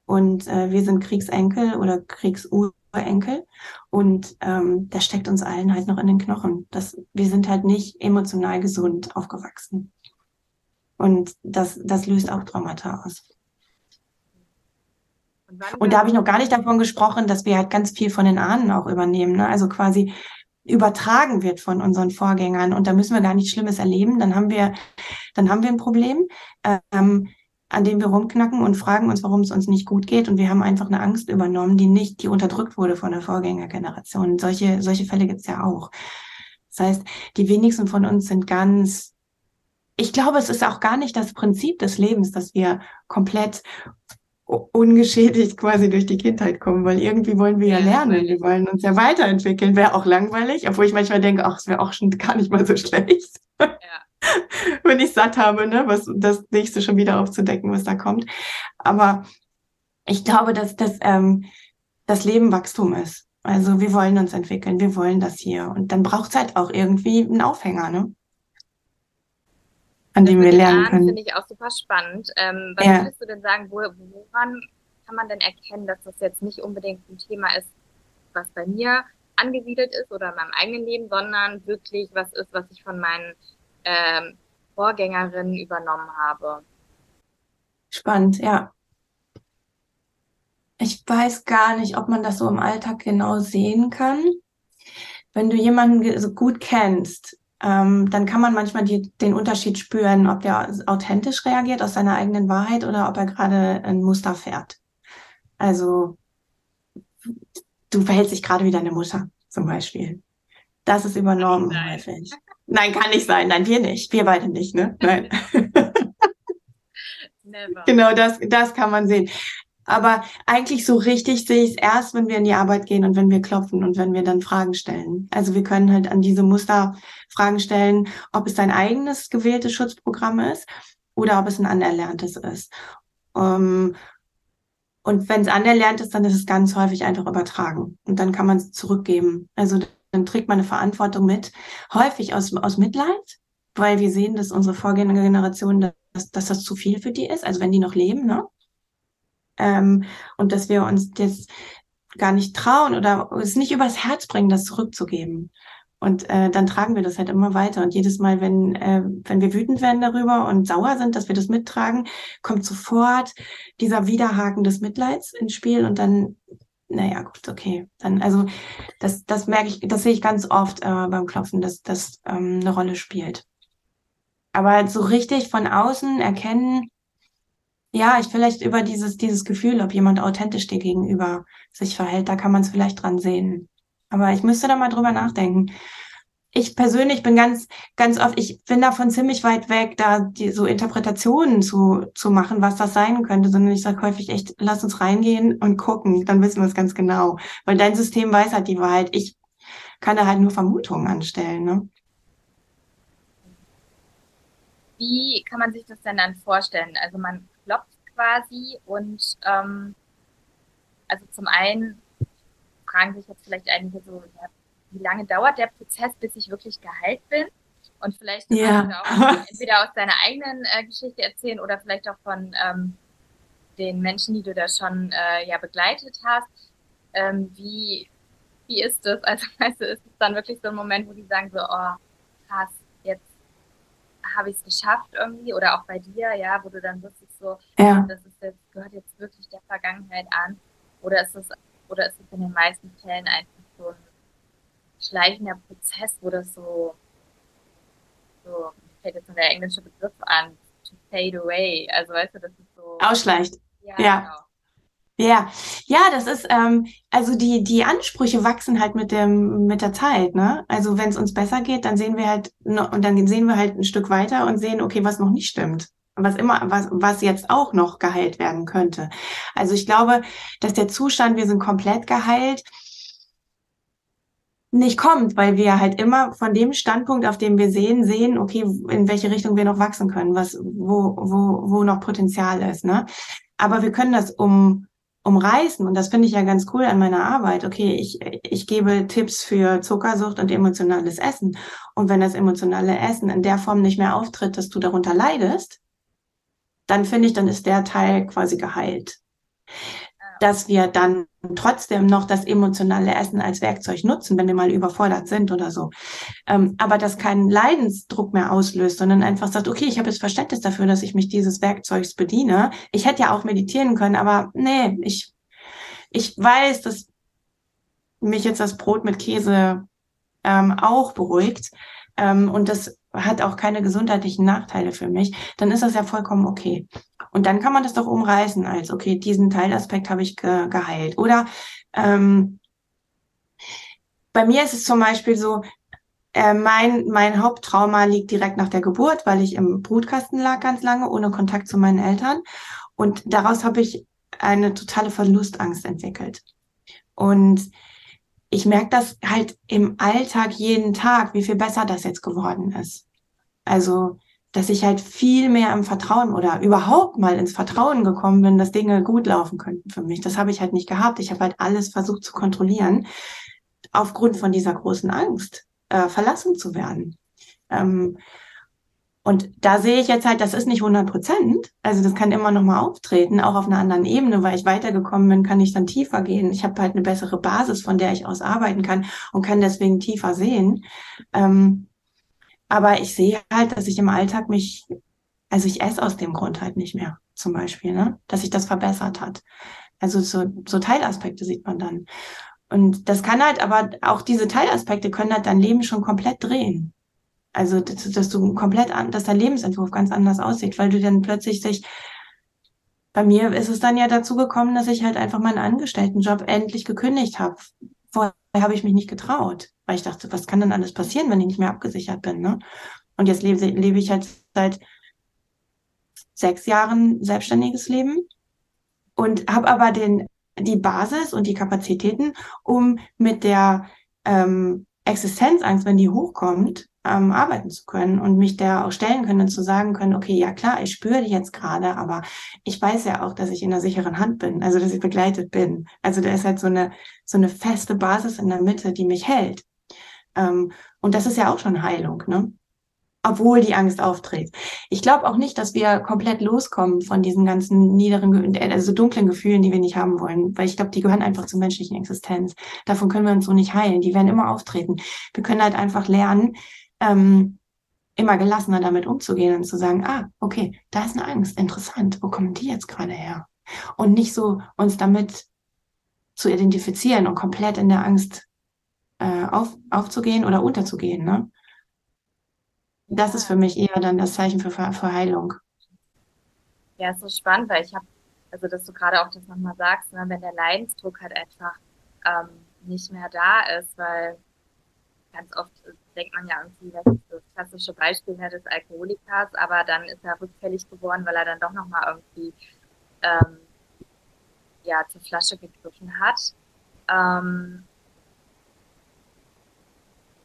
Und äh, wir sind Kriegsenkel oder Kriegsurenkel. Und ähm, das steckt uns allen halt noch in den Knochen. Das, wir sind halt nicht emotional gesund aufgewachsen. Und das, das löst auch Traumata aus. Und, da habe ich noch gar nicht davon gesprochen, dass wir halt ganz viel von den Ahnen auch übernehmen. Ne? Also quasi übertragen wird von unseren Vorgängern und da müssen wir gar nichts Schlimmes erleben, dann haben wir, dann haben wir ein Problem, ähm, an dem wir rumknacken und fragen uns, warum es uns nicht gut geht und wir haben einfach eine Angst übernommen, die nicht, die unterdrückt wurde von der Vorgängergeneration. Solche, solche Fälle gibt's ja auch. Das heißt, die wenigsten von uns sind ganz ich glaube, es ist auch gar nicht das Prinzip des Lebens, dass wir komplett ungeschädigt quasi durch die Kindheit kommen, weil irgendwie wollen wir ja, lernen, wir wollen uns ja weiterentwickeln. Wäre auch langweilig, obwohl ich manchmal denke, ach, es wäre auch schon gar nicht mal so schlecht. Ja. (laughs) Wenn ich satt habe, ne, was das nächste schon wieder aufzudecken, was da kommt. Aber ich glaube, dass das, ähm, das Leben Wachstum ist. Also wir wollen uns entwickeln, wir wollen das hier. Und dann braucht es halt auch irgendwie einen Aufhänger, ne? An dem wir lernen können. finde ich auch super spannend. Ähm, was ja. würdest du denn sagen, wo, woran kann man denn erkennen, dass das jetzt nicht unbedingt ein Thema ist, was bei mir angesiedelt ist oder in meinem eigenen Leben, sondern wirklich was ist, was ich von meinen ähm, Vorgängerinnen übernommen habe? Spannend, ja. Ich weiß gar nicht, ob man das so im Alltag genau sehen kann. Wenn du jemanden so gut kennst, ähm, dann kann man manchmal die, den Unterschied spüren, ob der authentisch reagiert aus seiner eigenen Wahrheit oder ob er gerade ein Muster fährt. Also du verhältst dich gerade wie deine Mutter zum Beispiel. Das ist übernommen häufig. Nein, kann nicht sein. Nein, wir nicht. Wir beide nicht, ne? Nein. (laughs) Never. Genau, das, das kann man sehen. Aber eigentlich so richtig sehe ich es erst, wenn wir in die Arbeit gehen und wenn wir klopfen und wenn wir dann Fragen stellen. Also wir können halt an diese Muster Fragen stellen, ob es dein eigenes gewähltes Schutzprogramm ist oder ob es ein anerlerntes ist. Ähm, und wenn es anerlernt ist, dann ist es ganz häufig einfach übertragen. Und dann kann man es zurückgeben. Also dann trägt man eine Verantwortung mit. Häufig aus, aus Mitleid, weil wir sehen, dass unsere vorgehende Generation, dass, dass das zu viel für die ist. Also wenn die noch leben, ne? Ähm, und dass wir uns das gar nicht trauen oder es nicht übers Herz bringen, das zurückzugeben. Und äh, dann tragen wir das halt immer weiter. Und jedes Mal, wenn, äh, wenn wir wütend werden darüber und sauer sind, dass wir das mittragen, kommt sofort dieser Widerhaken des Mitleids ins Spiel und dann, naja, gut, okay. Dann, also das, das merke ich, das sehe ich ganz oft äh, beim Klopfen, dass das ähm, eine Rolle spielt. Aber so richtig von außen erkennen, ja, ich vielleicht über dieses, dieses Gefühl, ob jemand authentisch dir gegenüber sich verhält, da kann man es vielleicht dran sehen. Aber ich müsste da mal drüber nachdenken. Ich persönlich bin ganz, ganz oft, ich bin davon ziemlich weit weg, da die, so Interpretationen zu, zu machen, was das sein könnte, sondern ich sage häufig echt, lass uns reingehen und gucken, dann wissen wir es ganz genau. Weil dein System weiß halt die Wahrheit. Ich kann da halt nur Vermutungen anstellen. Ne? Wie kann man sich das denn dann vorstellen? Also man klopft quasi und ähm, also zum einen fragen sich jetzt vielleicht einige so, ja, wie lange dauert der Prozess, bis ich wirklich geheilt bin? Und vielleicht ja. auch (laughs) entweder aus deiner eigenen äh, Geschichte erzählen oder vielleicht auch von ähm, den Menschen, die du da schon äh, ja begleitet hast. Ähm, wie, wie ist das? (laughs) Also weißt du, ist es dann wirklich so ein Moment, wo die sagen so, oh, krass, habe ich es geschafft irgendwie oder auch bei dir, ja, wo du dann wirklich so, ja. das ist jetzt, gehört jetzt wirklich der Vergangenheit an oder ist es oder ist es in den meisten Fällen einfach so ein schleichender Prozess, wo das so, so fällt jetzt nur der englische Begriff an, to fade away, also weißt du, das ist so ausschleicht. Ja, ja. Genau. Ja, ja, das ist, ähm, also die, die Ansprüche wachsen halt mit dem, mit der Zeit, ne? Also wenn es uns besser geht, dann sehen wir halt, und dann sehen wir halt ein Stück weiter und sehen, okay, was noch nicht stimmt. Was immer, was, was jetzt auch noch geheilt werden könnte. Also ich glaube, dass der Zustand, wir sind komplett geheilt, nicht kommt, weil wir halt immer von dem Standpunkt, auf dem wir sehen, sehen, okay, in welche Richtung wir noch wachsen können, was, wo, wo, wo noch Potenzial ist, ne? Aber wir können das um, umreißen. Und das finde ich ja ganz cool an meiner Arbeit. Okay, ich, ich gebe Tipps für Zuckersucht und emotionales Essen. Und wenn das emotionale Essen in der Form nicht mehr auftritt, dass du darunter leidest, dann finde ich, dann ist der Teil quasi geheilt dass wir dann trotzdem noch das emotionale Essen als Werkzeug nutzen, wenn wir mal überfordert sind oder so. Ähm, aber das keinen Leidensdruck mehr auslöst, sondern einfach sagt, okay, ich habe jetzt Verständnis dafür, dass ich mich dieses Werkzeugs bediene. Ich hätte ja auch meditieren können, aber nee, ich, ich weiß, dass mich jetzt das Brot mit Käse ähm, auch beruhigt. Ähm, und das hat auch keine gesundheitlichen Nachteile für mich, dann ist das ja vollkommen okay. Und dann kann man das doch umreißen als, okay, diesen Teilaspekt habe ich ge geheilt. Oder ähm, bei mir ist es zum Beispiel so, äh, mein, mein Haupttrauma liegt direkt nach der Geburt, weil ich im Brutkasten lag ganz lange, ohne Kontakt zu meinen Eltern. Und daraus habe ich eine totale Verlustangst entwickelt. Und ich merke das halt im Alltag jeden Tag, wie viel besser das jetzt geworden ist. Also dass ich halt viel mehr im Vertrauen oder überhaupt mal ins Vertrauen gekommen bin, dass Dinge gut laufen könnten für mich. Das habe ich halt nicht gehabt. Ich habe halt alles versucht zu kontrollieren, aufgrund von dieser großen Angst, äh, verlassen zu werden. Ähm, und da sehe ich jetzt halt, das ist nicht 100 Prozent. Also das kann immer noch mal auftreten, auch auf einer anderen Ebene, weil ich weitergekommen bin, kann ich dann tiefer gehen. Ich habe halt eine bessere Basis, von der ich aus arbeiten kann und kann deswegen tiefer sehen. Ähm, aber ich sehe halt, dass ich im Alltag mich, also ich esse aus dem Grund halt nicht mehr, zum Beispiel, ne? dass sich das verbessert hat. Also so, so Teilaspekte sieht man dann. Und das kann halt, aber auch diese Teilaspekte können halt dein Leben schon komplett drehen. Also, dass, dass du komplett an, dass dein Lebensentwurf ganz anders aussieht, weil du dann plötzlich sich, bei mir ist es dann ja dazu gekommen, dass ich halt einfach meinen Angestelltenjob endlich gekündigt habe. Habe ich mich nicht getraut, weil ich dachte, was kann denn alles passieren, wenn ich nicht mehr abgesichert bin, ne? Und jetzt lebe, lebe ich halt seit sechs Jahren selbstständiges Leben und habe aber den, die Basis und die Kapazitäten, um mit der ähm, Existenzangst, wenn die hochkommt, ähm, arbeiten zu können und mich da auch stellen können und zu sagen können, okay, ja klar, ich spüre die jetzt gerade, aber ich weiß ja auch, dass ich in einer sicheren Hand bin, also dass ich begleitet bin. Also da ist halt so eine, so eine feste Basis in der Mitte, die mich hält. Ähm, und das ist ja auch schon Heilung, ne? obwohl die Angst auftritt. Ich glaube auch nicht, dass wir komplett loskommen von diesen ganzen niederen, also dunklen Gefühlen, die wir nicht haben wollen, weil ich glaube, die gehören einfach zur menschlichen Existenz. Davon können wir uns so nicht heilen. Die werden immer auftreten. Wir können halt einfach lernen, ähm, immer gelassener damit umzugehen und zu sagen, ah, okay, da ist eine Angst, interessant, wo kommen die jetzt gerade her? Und nicht so uns damit zu identifizieren und komplett in der Angst äh, auf, aufzugehen oder unterzugehen. Ne? Das ist für mich eher dann das Zeichen für, für Heilung. Ja, ist so spannend, weil ich habe, also dass du gerade auch das nochmal sagst, ne, wenn der Leidensdruck halt einfach ähm, nicht mehr da ist, weil ganz oft denkt man ja irgendwie, das ist das klassische Beispiel ne, des Alkoholikers, aber dann ist er rückfällig geworden, weil er dann doch nochmal irgendwie ähm, ja, zur Flasche gegriffen hat. Ähm,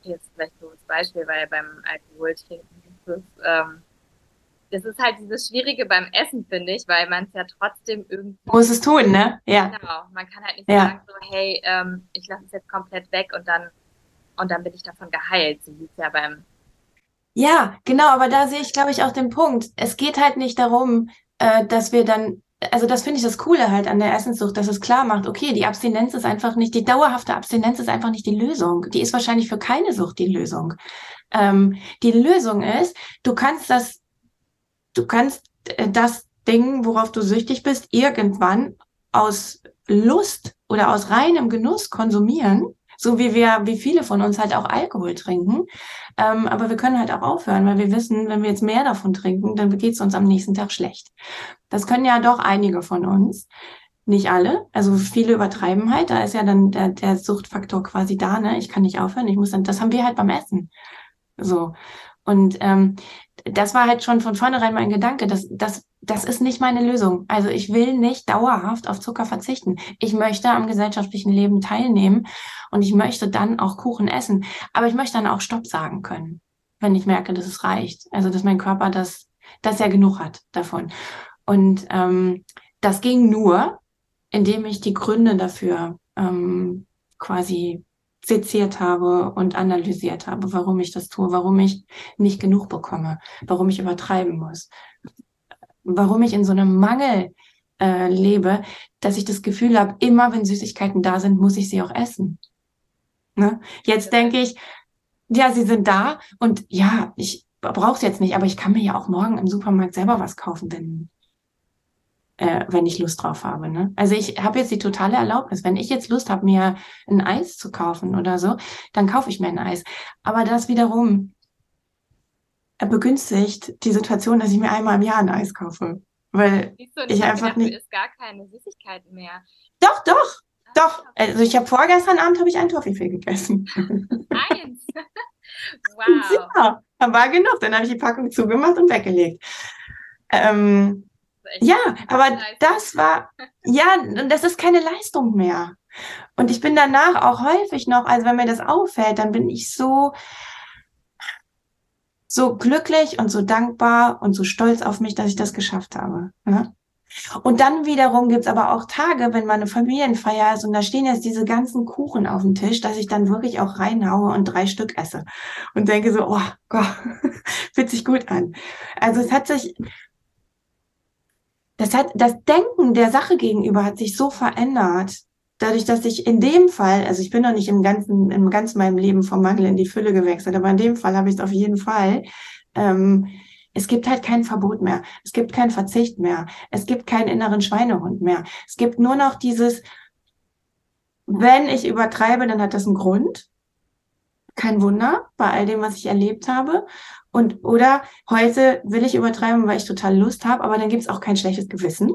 jetzt vielleicht so das Beispiel, weil beim Alkoholtrinken ist es, ähm, das ist halt dieses Schwierige beim Essen, finde ich, weil man es ja trotzdem irgendwie. Muss es tun, ne? Ja. Genau. Man kann halt nicht ja. sagen, so, hey, ähm, ich lasse es jetzt komplett weg und dann und dann bin ich davon geheilt. So wie es ja beim. Ja, genau, aber da sehe ich, glaube ich, auch den Punkt. Es geht halt nicht darum, äh, dass wir dann, also das finde ich das Coole halt an der Essenssucht, dass es klar macht, okay, die Abstinenz ist einfach nicht, die dauerhafte Abstinenz ist einfach nicht die Lösung. Die ist wahrscheinlich für keine Sucht die Lösung. Ähm, die Lösung ist, du kannst das, du kannst äh, das Ding, worauf du süchtig bist, irgendwann aus Lust oder aus reinem Genuss konsumieren so wie wir, wie viele von uns halt auch Alkohol trinken. Ähm, aber wir können halt auch aufhören, weil wir wissen, wenn wir jetzt mehr davon trinken, dann geht es uns am nächsten Tag schlecht. Das können ja doch einige von uns. Nicht alle, also viele übertreiben halt, da ist ja dann der, der Suchtfaktor quasi da, ne? Ich kann nicht aufhören, ich muss dann, das haben wir halt beim Essen. So. Und ähm, das war halt schon von vornherein mein Gedanke, dass das das ist nicht meine Lösung. Also ich will nicht dauerhaft auf Zucker verzichten. Ich möchte am gesellschaftlichen Leben teilnehmen und ich möchte dann auch Kuchen essen. Aber ich möchte dann auch Stopp sagen können, wenn ich merke, dass es reicht. Also dass mein Körper das, das ja genug hat davon. Und ähm, das ging nur, indem ich die Gründe dafür ähm, quasi seziert habe und analysiert habe, warum ich das tue, warum ich nicht genug bekomme, warum ich übertreiben muss, warum ich in so einem Mangel äh, lebe, dass ich das Gefühl habe, immer wenn Süßigkeiten da sind, muss ich sie auch essen. Ne? Jetzt denke ich, ja, sie sind da und ja, ich brauche es jetzt nicht, aber ich kann mir ja auch morgen im Supermarkt selber was kaufen, wenn, äh, wenn ich Lust drauf habe. Ne? Also ich habe jetzt die totale Erlaubnis. Wenn ich jetzt Lust habe, mir ein Eis zu kaufen oder so, dann kaufe ich mir ein Eis. Aber das wiederum begünstigt die Situation, dass ich mir einmal im Jahr ein Eis kaufe. Weil ich, ich einfach nicht. ist gar keine Süßigkeiten mehr. Doch, doch, ah, doch. Also ich habe vorgestern Abend habe ich einen Toffifee gegessen. Eins. (laughs) wow. Ja, war genug. Dann habe ich die Packung zugemacht und weggelegt. Ähm, ja, aber das war, ja, das ist keine Leistung mehr. Und ich bin danach auch häufig noch, also wenn mir das auffällt, dann bin ich so, so glücklich und so dankbar und so stolz auf mich, dass ich das geschafft habe. Ne? Und dann wiederum gibt's aber auch Tage, wenn meine Familienfeier ist und da stehen jetzt diese ganzen Kuchen auf dem Tisch, dass ich dann wirklich auch reinhaue und drei Stück esse und denke so, oh Gott, (laughs) fühlt sich gut an. Also es hat sich, das hat, das Denken der Sache gegenüber hat sich so verändert, dadurch, dass ich in dem Fall, also ich bin noch nicht im ganzen, im ganzen meinem Leben vom Mangel in die Fülle gewechselt, aber in dem Fall habe ich es auf jeden Fall. Ähm, es gibt halt kein Verbot mehr. Es gibt keinen Verzicht mehr. Es gibt keinen inneren Schweinehund mehr. Es gibt nur noch dieses, wenn ich übertreibe, dann hat das einen Grund. Kein Wunder bei all dem, was ich erlebt habe. Und oder heute will ich übertreiben, weil ich total Lust habe, aber dann gibt es auch kein schlechtes Gewissen.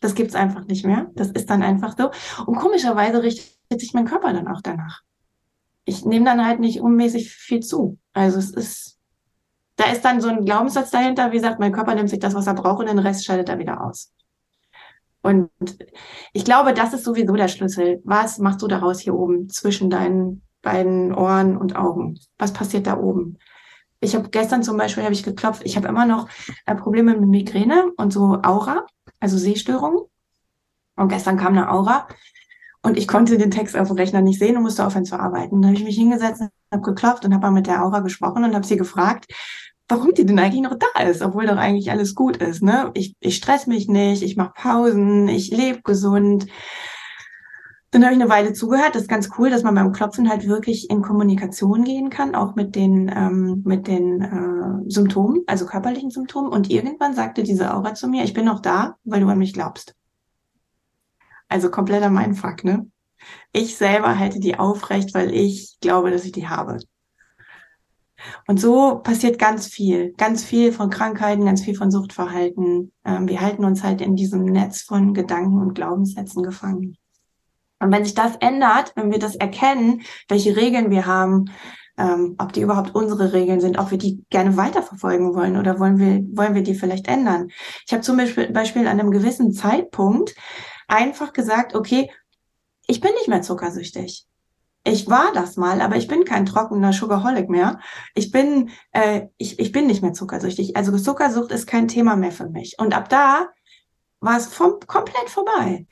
Das gibt's einfach nicht mehr. Das ist dann einfach so. Und komischerweise richtet sich mein Körper dann auch danach. Ich nehme dann halt nicht unmäßig viel zu. Also es ist, da ist dann so ein Glaubenssatz dahinter, wie gesagt, mein Körper nimmt sich das, was er braucht und den Rest schaltet er wieder aus. Und ich glaube, das ist sowieso der Schlüssel. Was machst du daraus hier oben zwischen deinen beiden Ohren und Augen? Was passiert da oben? Ich habe gestern zum Beispiel habe ich geklopft. Ich habe immer noch äh, Probleme mit Migräne und so Aura also Sehstörungen. Und gestern kam eine Aura und ich konnte den Text auf dem Rechner nicht sehen und musste aufhören zu arbeiten. Dann habe ich mich hingesetzt, habe geklopft und habe mal mit der Aura gesprochen und habe sie gefragt, warum die denn eigentlich noch da ist, obwohl doch eigentlich alles gut ist. Ne? Ich, ich stress mich nicht, ich mache Pausen, ich lebe gesund. Dann habe ich eine Weile zugehört. Das ist ganz cool, dass man beim Klopfen halt wirklich in Kommunikation gehen kann, auch mit den, ähm, mit den äh, Symptomen, also körperlichen Symptomen. Und irgendwann sagte diese Aura zu mir, ich bin noch da, weil du an mich glaubst. Also kompletter Mindfuck, ne? Ich selber halte die aufrecht, weil ich glaube, dass ich die habe. Und so passiert ganz viel, ganz viel von Krankheiten, ganz viel von Suchtverhalten. Ähm, wir halten uns halt in diesem Netz von Gedanken und Glaubenssätzen gefangen. Und wenn sich das ändert, wenn wir das erkennen, welche Regeln wir haben, ähm, ob die überhaupt unsere Regeln sind, ob wir die gerne weiterverfolgen wollen oder wollen wir, wollen wir die vielleicht ändern. Ich habe zum Beispiel, an einem gewissen Zeitpunkt einfach gesagt, okay, ich bin nicht mehr zuckersüchtig. Ich war das mal, aber ich bin kein trockener Sugarholic mehr. Ich bin, äh, ich, ich bin nicht mehr zuckersüchtig. Also Zuckersucht ist kein Thema mehr für mich. Und ab da war es vom, komplett vorbei.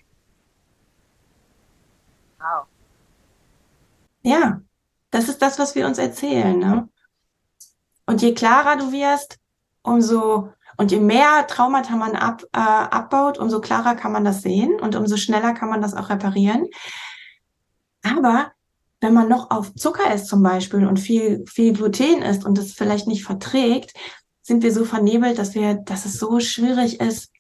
Ja, das ist das, was wir uns erzählen. Ne? Und je klarer du wirst, umso und je mehr Traumata man ab, äh, abbaut, umso klarer kann man das sehen und umso schneller kann man das auch reparieren. Aber wenn man noch auf Zucker ist zum Beispiel und viel, viel Gluten isst und das vielleicht nicht verträgt, sind wir so vernebelt, dass wir, dass es so schwierig ist,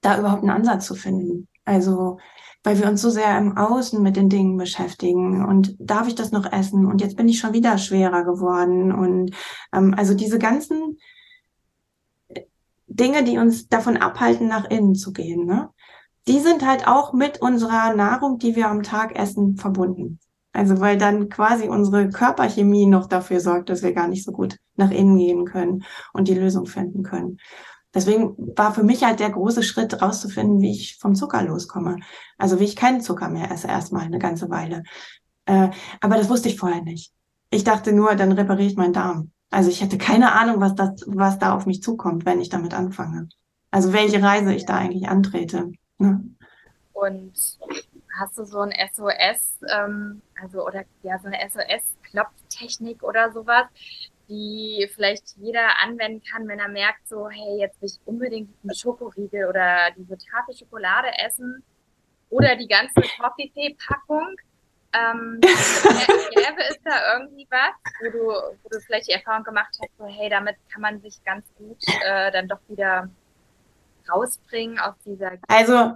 da überhaupt einen Ansatz zu finden. Also weil wir uns so sehr im Außen mit den Dingen beschäftigen und darf ich das noch essen und jetzt bin ich schon wieder schwerer geworden und ähm, also diese ganzen Dinge, die uns davon abhalten, nach innen zu gehen, ne? die sind halt auch mit unserer Nahrung, die wir am Tag essen, verbunden. Also weil dann quasi unsere Körperchemie noch dafür sorgt, dass wir gar nicht so gut nach innen gehen können und die Lösung finden können. Deswegen war für mich halt der große Schritt rauszufinden, wie ich vom Zucker loskomme. Also wie ich keinen Zucker mehr esse erstmal eine ganze Weile. Äh, aber das wusste ich vorher nicht. Ich dachte nur, dann repariere ich meinen Darm. Also ich hatte keine Ahnung, was das, was da auf mich zukommt, wenn ich damit anfange. Also welche Reise ich da eigentlich antrete. Ne? Und hast du so ein SOS, ähm, also oder ja so eine SOS-Klopftechnik oder sowas, die vielleicht jeder anwenden kann, wenn er merkt, so, hey, jetzt will ich unbedingt einen Schokoriegel oder diese Tafel Schokolade essen oder die ganze Coffee-Tee-Packung. Ähm, (laughs) gäbe es da irgendwie was, wo du, wo du vielleicht die Erfahrung gemacht hast, so, hey, damit kann man sich ganz gut äh, dann doch wieder rausbringen aus dieser. Also,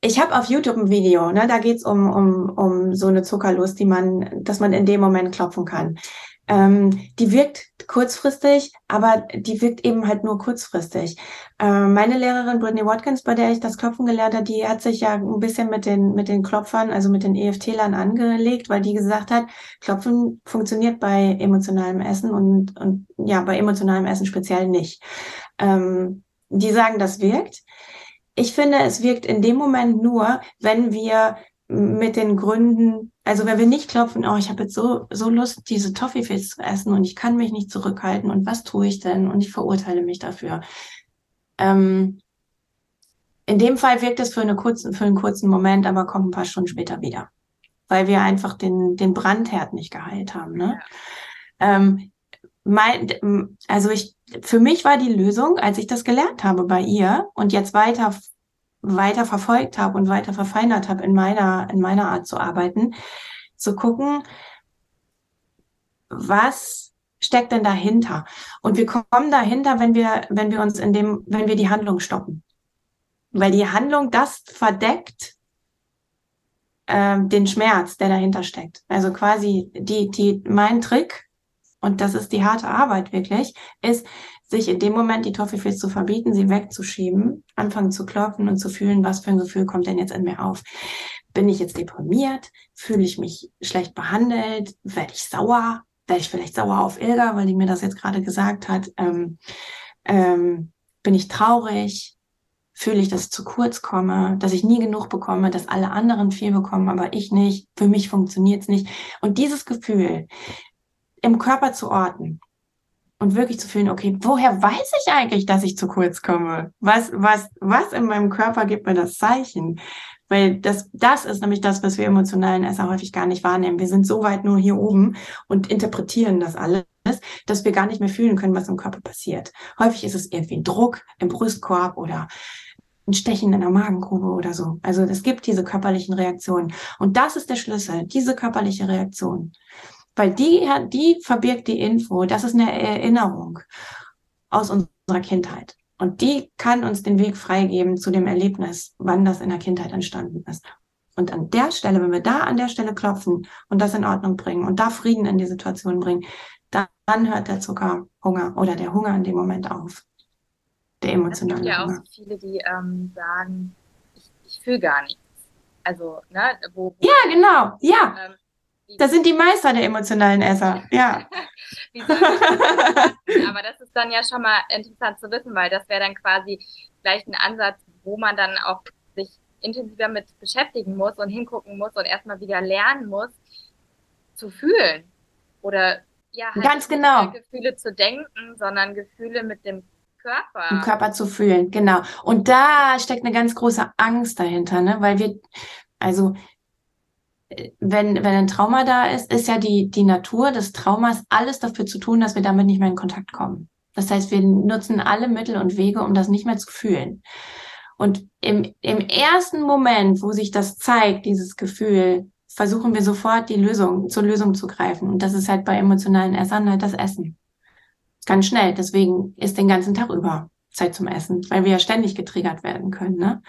ich habe auf YouTube ein Video, ne, da geht's um, um, um so eine Zuckerlust, die man, dass man in dem Moment klopfen kann ähm, die wirkt kurzfristig, aber die wirkt eben halt nur kurzfristig. Ähm, meine Lehrerin Brittany Watkins, bei der ich das Klopfen gelernt habe, die hat sich ja ein bisschen mit den, mit den Klopfern, also mit den EFT-Lern angelegt, weil die gesagt hat, Klopfen funktioniert bei emotionalem Essen und, und ja, bei emotionalem Essen speziell nicht. Ähm, die sagen, das wirkt. Ich finde, es wirkt in dem Moment nur, wenn wir mit den Gründen, also wenn wir nicht klopfen, oh, ich habe jetzt so, so Lust, diese Toffifees zu essen und ich kann mich nicht zurückhalten und was tue ich denn und ich verurteile mich dafür. Ähm, in dem Fall wirkt es für, eine kurzen, für einen kurzen Moment, aber kommt ein paar Stunden später wieder, weil wir einfach den, den Brandherd nicht geheilt haben. Ne? Ja. Ähm, mein, also ich, für mich war die Lösung, als ich das gelernt habe bei ihr und jetzt weiter weiter verfolgt habe und weiter verfeinert habe in meiner, in meiner Art zu arbeiten, zu gucken, was steckt denn dahinter? Und wir kommen dahinter, wenn wir, wenn wir uns in dem, wenn wir die Handlung stoppen. Weil die Handlung das verdeckt, äh, den Schmerz, der dahinter steckt. Also quasi die, die, mein Trick, und das ist die harte Arbeit wirklich, ist, sich in dem Moment die Toffifees zu verbieten, sie wegzuschieben, anfangen zu klopfen und zu fühlen, was für ein Gefühl kommt denn jetzt in mir auf. Bin ich jetzt deprimiert? Fühle ich mich schlecht behandelt? Werde ich sauer? Werde ich vielleicht sauer auf Ilga, weil die mir das jetzt gerade gesagt hat? Ähm, ähm, bin ich traurig? Fühle ich, dass ich zu kurz komme, dass ich nie genug bekomme, dass alle anderen viel bekommen, aber ich nicht? Für mich funktioniert es nicht. Und dieses Gefühl im Körper zu orten, und wirklich zu fühlen, okay, woher weiß ich eigentlich, dass ich zu kurz komme? Was, was, was in meinem Körper gibt mir das Zeichen? Weil das, das ist nämlich das, was wir emotionalen Esser häufig gar nicht wahrnehmen. Wir sind so weit nur hier oben und interpretieren das alles, dass wir gar nicht mehr fühlen können, was im Körper passiert. Häufig ist es irgendwie ein Druck im Brustkorb oder ein Stechen in der Magengrube oder so. Also es gibt diese körperlichen Reaktionen. Und das ist der Schlüssel, diese körperliche Reaktion. Weil die, die verbirgt die Info, das ist eine Erinnerung aus unserer Kindheit. Und die kann uns den Weg freigeben zu dem Erlebnis, wann das in der Kindheit entstanden ist. Und an der Stelle, wenn wir da an der Stelle klopfen und das in Ordnung bringen und da Frieden in die Situation bringen, dann hört der Zuckerhunger oder der Hunger in dem Moment auf. Der emotionale Hunger. Es gibt ja Hunger. auch viele, die ähm, sagen, ich, ich fühle gar nichts. Also, ne, wo, wo ja, genau, ja. Ähm, das sind die Meister der emotionalen Esser, ja. (laughs) (laughs) Aber das ist dann ja schon mal interessant zu wissen, weil das wäre dann quasi gleich ein Ansatz, wo man dann auch sich intensiver mit beschäftigen muss und hingucken muss und erstmal wieder lernen muss, zu fühlen. Oder ja, halt Ganz genau. Gefühle zu denken, sondern Gefühle mit dem Körper. Im Körper zu fühlen, genau. Und da steckt eine ganz große Angst dahinter, ne? Weil wir, also wenn, wenn ein Trauma da ist, ist ja die, die Natur des Traumas alles dafür zu tun, dass wir damit nicht mehr in Kontakt kommen. Das heißt, wir nutzen alle Mittel und Wege, um das nicht mehr zu fühlen. Und im, im ersten Moment, wo sich das zeigt, dieses Gefühl, versuchen wir sofort die Lösung, zur Lösung zu greifen. Und das ist halt bei emotionalen Essern halt das Essen. Ganz schnell. Deswegen ist den ganzen Tag über Zeit zum Essen, weil wir ja ständig getriggert werden können. Ne?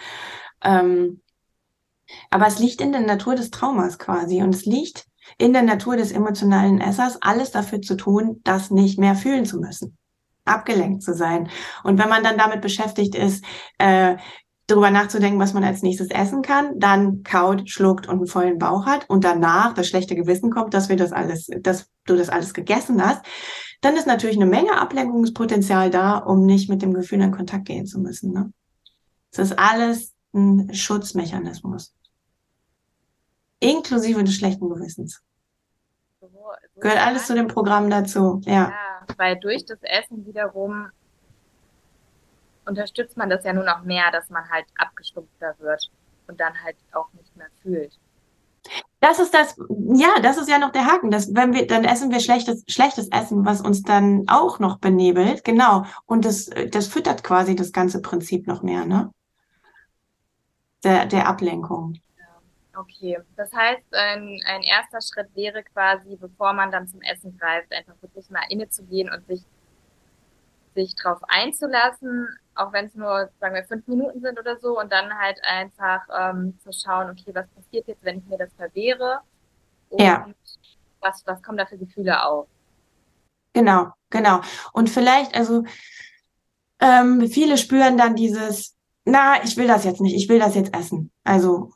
Ähm, aber es liegt in der Natur des Traumas quasi und es liegt in der Natur des emotionalen Essers, alles dafür zu tun, das nicht mehr fühlen zu müssen, abgelenkt zu sein. Und wenn man dann damit beschäftigt ist, äh, darüber nachzudenken, was man als nächstes essen kann, dann kaut, schluckt und einen vollen Bauch hat und danach das schlechte Gewissen kommt, dass wir das alles, dass du das alles gegessen hast, dann ist natürlich eine Menge Ablenkungspotenzial da, um nicht mit dem Gefühl in Kontakt gehen zu müssen. Ne? Das ist alles ein Schutzmechanismus inklusive des schlechten Gewissens. So, so Gehört alles zu dem Programm dazu, ja. ja. Weil durch das Essen wiederum unterstützt man das ja nur noch mehr, dass man halt abgestumpfter wird und dann halt auch nicht mehr fühlt. Das ist das, ja, das ist ja noch der Haken. dass wenn wir, dann essen wir schlechtes, schlechtes Essen, was uns dann auch noch benebelt, genau. Und das, das füttert quasi das ganze Prinzip noch mehr, ne? Der, der Ablenkung. Okay, das heißt, ein, ein erster Schritt wäre quasi, bevor man dann zum Essen greift, einfach wirklich mal innezugehen und sich, sich drauf einzulassen, auch wenn es nur, sagen wir, fünf Minuten sind oder so, und dann halt einfach ähm, zu schauen, okay, was passiert jetzt, wenn ich mir das verwehre? Und ja. was, was kommen da für Gefühle auf? Genau, genau. Und vielleicht, also ähm, viele spüren dann dieses, na, ich will das jetzt nicht, ich will das jetzt essen. Also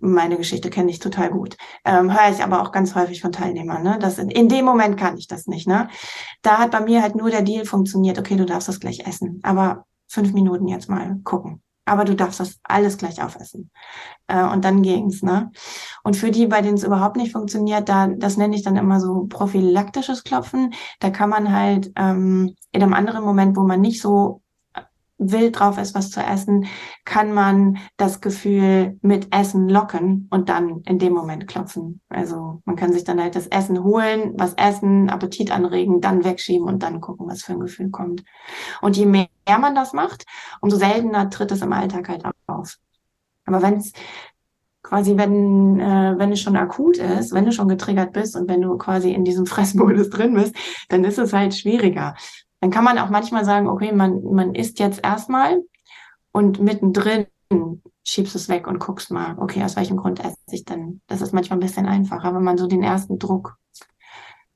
meine Geschichte kenne ich total gut. Ähm, Höre ich aber auch ganz häufig von Teilnehmern. Ne? Das in, in, dem Moment kann ich das nicht. Ne? Da hat bei mir halt nur der Deal funktioniert, okay, du darfst das gleich essen. Aber fünf Minuten jetzt mal gucken. aber du darfst das alles gleich aufessen. Äh, und dann ging's, ne? Und für die, bei denen es überhaupt nicht funktioniert, da, das nenne ich dann immer so prophylaktisches Klopfen. Da kann man halt ähm, in einem anderen Moment, wo man nicht so wild drauf ist, was zu essen, kann man das Gefühl mit Essen locken und dann in dem Moment klopfen. Also man kann sich dann halt das Essen holen, was essen, Appetit anregen, dann wegschieben und dann gucken, was für ein Gefühl kommt. Und je mehr man das macht, umso seltener tritt es im Alltag halt auf. Aber wenn es quasi, wenn, äh, wenn es schon akut ist, wenn du schon getriggert bist und wenn du quasi in diesem (laughs) Fressmodus drin bist, dann ist es halt schwieriger. Dann kann man auch manchmal sagen, okay, man, man isst jetzt erstmal und mittendrin schiebst es weg und guckst mal, okay, aus welchem Grund esse ich denn? Das ist manchmal ein bisschen einfacher, wenn man so den ersten Druck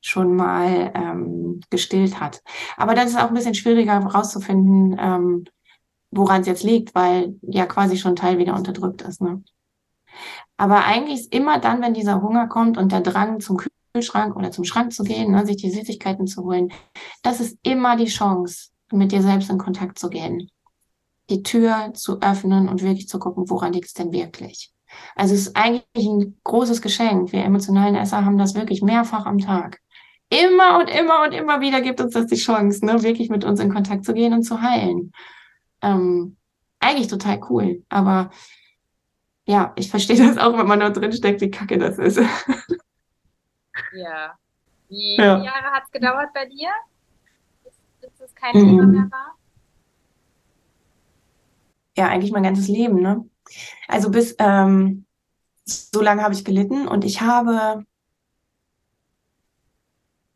schon mal ähm, gestillt hat. Aber das ist auch ein bisschen schwieriger herauszufinden, ähm, woran es jetzt liegt, weil ja quasi schon Teil wieder unterdrückt ist. Ne? Aber eigentlich ist immer dann, wenn dieser Hunger kommt und der Drang zum Kühlschrank oder zum Schrank zu gehen, ne, sich die Süßigkeiten zu holen, das ist immer die Chance, mit dir selbst in Kontakt zu gehen. Die Tür zu öffnen und wirklich zu gucken, woran liegt es denn wirklich. Also es ist eigentlich ein großes Geschenk. Wir emotionalen Esser haben das wirklich mehrfach am Tag. Immer und immer und immer wieder gibt uns das die Chance, ne, wirklich mit uns in Kontakt zu gehen und zu heilen. Ähm, eigentlich total cool. Aber ja, ich verstehe (laughs) das auch, wenn man da drin steckt, wie kacke das ist. (laughs) Ja. Wie ja. viele Jahre hat es gedauert bei dir, bis, bis es kein mhm. Thema mehr war? Ja, eigentlich mein ganzes Leben, ne? Also bis ähm, so lange habe ich gelitten und ich habe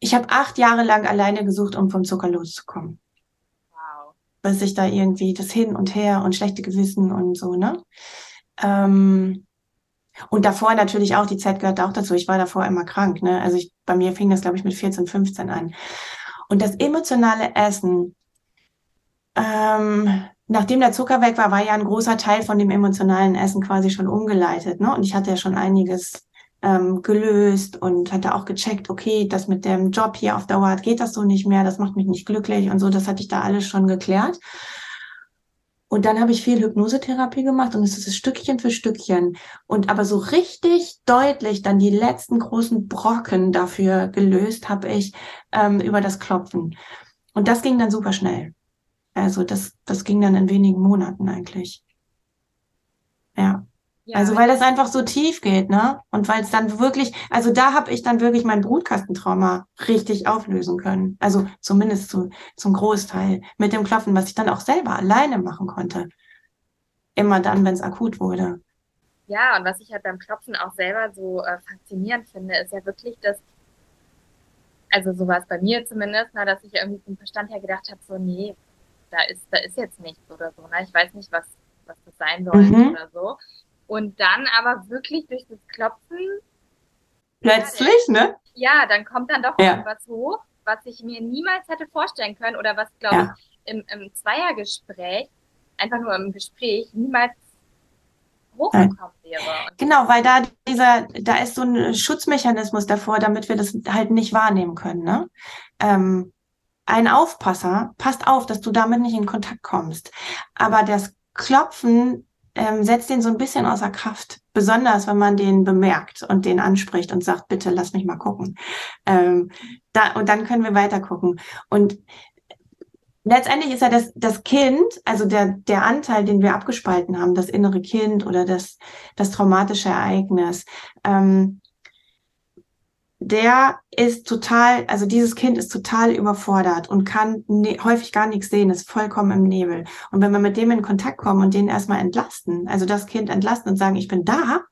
ich habe acht Jahre lang alleine gesucht, um vom Zucker loszukommen. Wow. Bis ich da irgendwie das hin und her und schlechte Gewissen und so, ne? Ähm, und davor natürlich auch, die Zeit gehört auch dazu. Ich war davor immer krank. Ne? Also ich, bei mir fing das, glaube ich, mit 14, 15 an. Und das emotionale Essen, ähm, nachdem der Zucker weg war, war ja ein großer Teil von dem emotionalen Essen quasi schon umgeleitet. Ne? Und ich hatte ja schon einiges ähm, gelöst und hatte auch gecheckt, okay, das mit dem Job hier auf Dauer geht das so nicht mehr, das macht mich nicht glücklich und so, das hatte ich da alles schon geklärt. Und dann habe ich viel Hypnosetherapie gemacht und es ist Stückchen für Stückchen. Und aber so richtig deutlich dann die letzten großen Brocken dafür gelöst habe ich ähm, über das Klopfen. Und das ging dann super schnell. Also das, das ging dann in wenigen Monaten eigentlich. Ja. Ja, also weil das einfach so tief geht, ne? Und weil es dann wirklich, also da habe ich dann wirklich mein Brutkastentrauma richtig auflösen können. Also zumindest zu, zum Großteil mit dem Klopfen, was ich dann auch selber alleine machen konnte. Immer dann, wenn es akut wurde. Ja, und was ich halt beim Klopfen auch selber so äh, faszinierend finde, ist ja wirklich, dass, also so war es bei mir zumindest, na, dass ich irgendwie vom Verstand her gedacht habe, so, nee, da ist, da ist jetzt nichts oder so, ne? Ich weiß nicht, was, was das sein soll mhm. oder so. Und dann aber wirklich durch das Klopfen. Plötzlich, ja, ne? Ja, dann kommt dann doch ja. irgendwas hoch, was ich mir niemals hätte vorstellen können oder was, glaube ja. ich, im, im Zweiergespräch, einfach nur im Gespräch, niemals hochgekommen wäre. Und genau, weil da dieser, da ist so ein Schutzmechanismus davor, damit wir das halt nicht wahrnehmen können. Ne? Ähm, ein Aufpasser passt auf, dass du damit nicht in Kontakt kommst. Aber das Klopfen ähm, setzt den so ein bisschen außer Kraft. Besonders, wenn man den bemerkt und den anspricht und sagt, bitte lass mich mal gucken. Ähm, da, und dann können wir weiter gucken. Und letztendlich ist ja das, das Kind, also der, der Anteil, den wir abgespalten haben, das innere Kind oder das, das traumatische Ereignis, ähm, der ist total, also dieses Kind ist total überfordert und kann ne häufig gar nichts sehen, ist vollkommen im Nebel. Und wenn wir mit dem in Kontakt kommen und den erstmal entlasten, also das Kind entlasten und sagen, ich bin da,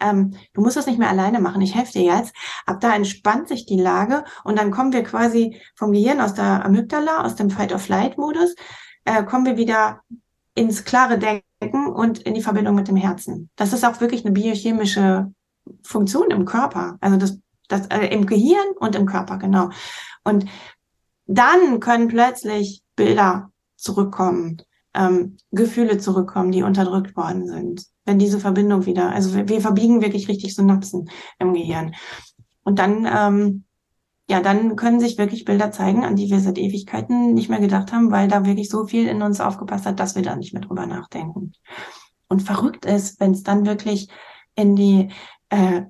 ähm, du musst das nicht mehr alleine machen, ich helfe dir jetzt, ab da entspannt sich die Lage und dann kommen wir quasi vom Gehirn aus der Amygdala, aus dem Fight-of-Flight-Modus, äh, kommen wir wieder ins klare Denken und in die Verbindung mit dem Herzen. Das ist auch wirklich eine biochemische Funktion im Körper. Also das das, äh, Im Gehirn und im Körper, genau. Und dann können plötzlich Bilder zurückkommen, ähm, Gefühle zurückkommen, die unterdrückt worden sind. Wenn diese Verbindung wieder, also wir, wir verbiegen wirklich richtig Synapsen im Gehirn. Und dann, ähm, ja, dann können sich wirklich Bilder zeigen, an die wir seit Ewigkeiten nicht mehr gedacht haben, weil da wirklich so viel in uns aufgepasst hat, dass wir da nicht mehr drüber nachdenken. Und verrückt ist, wenn es dann wirklich in die äh,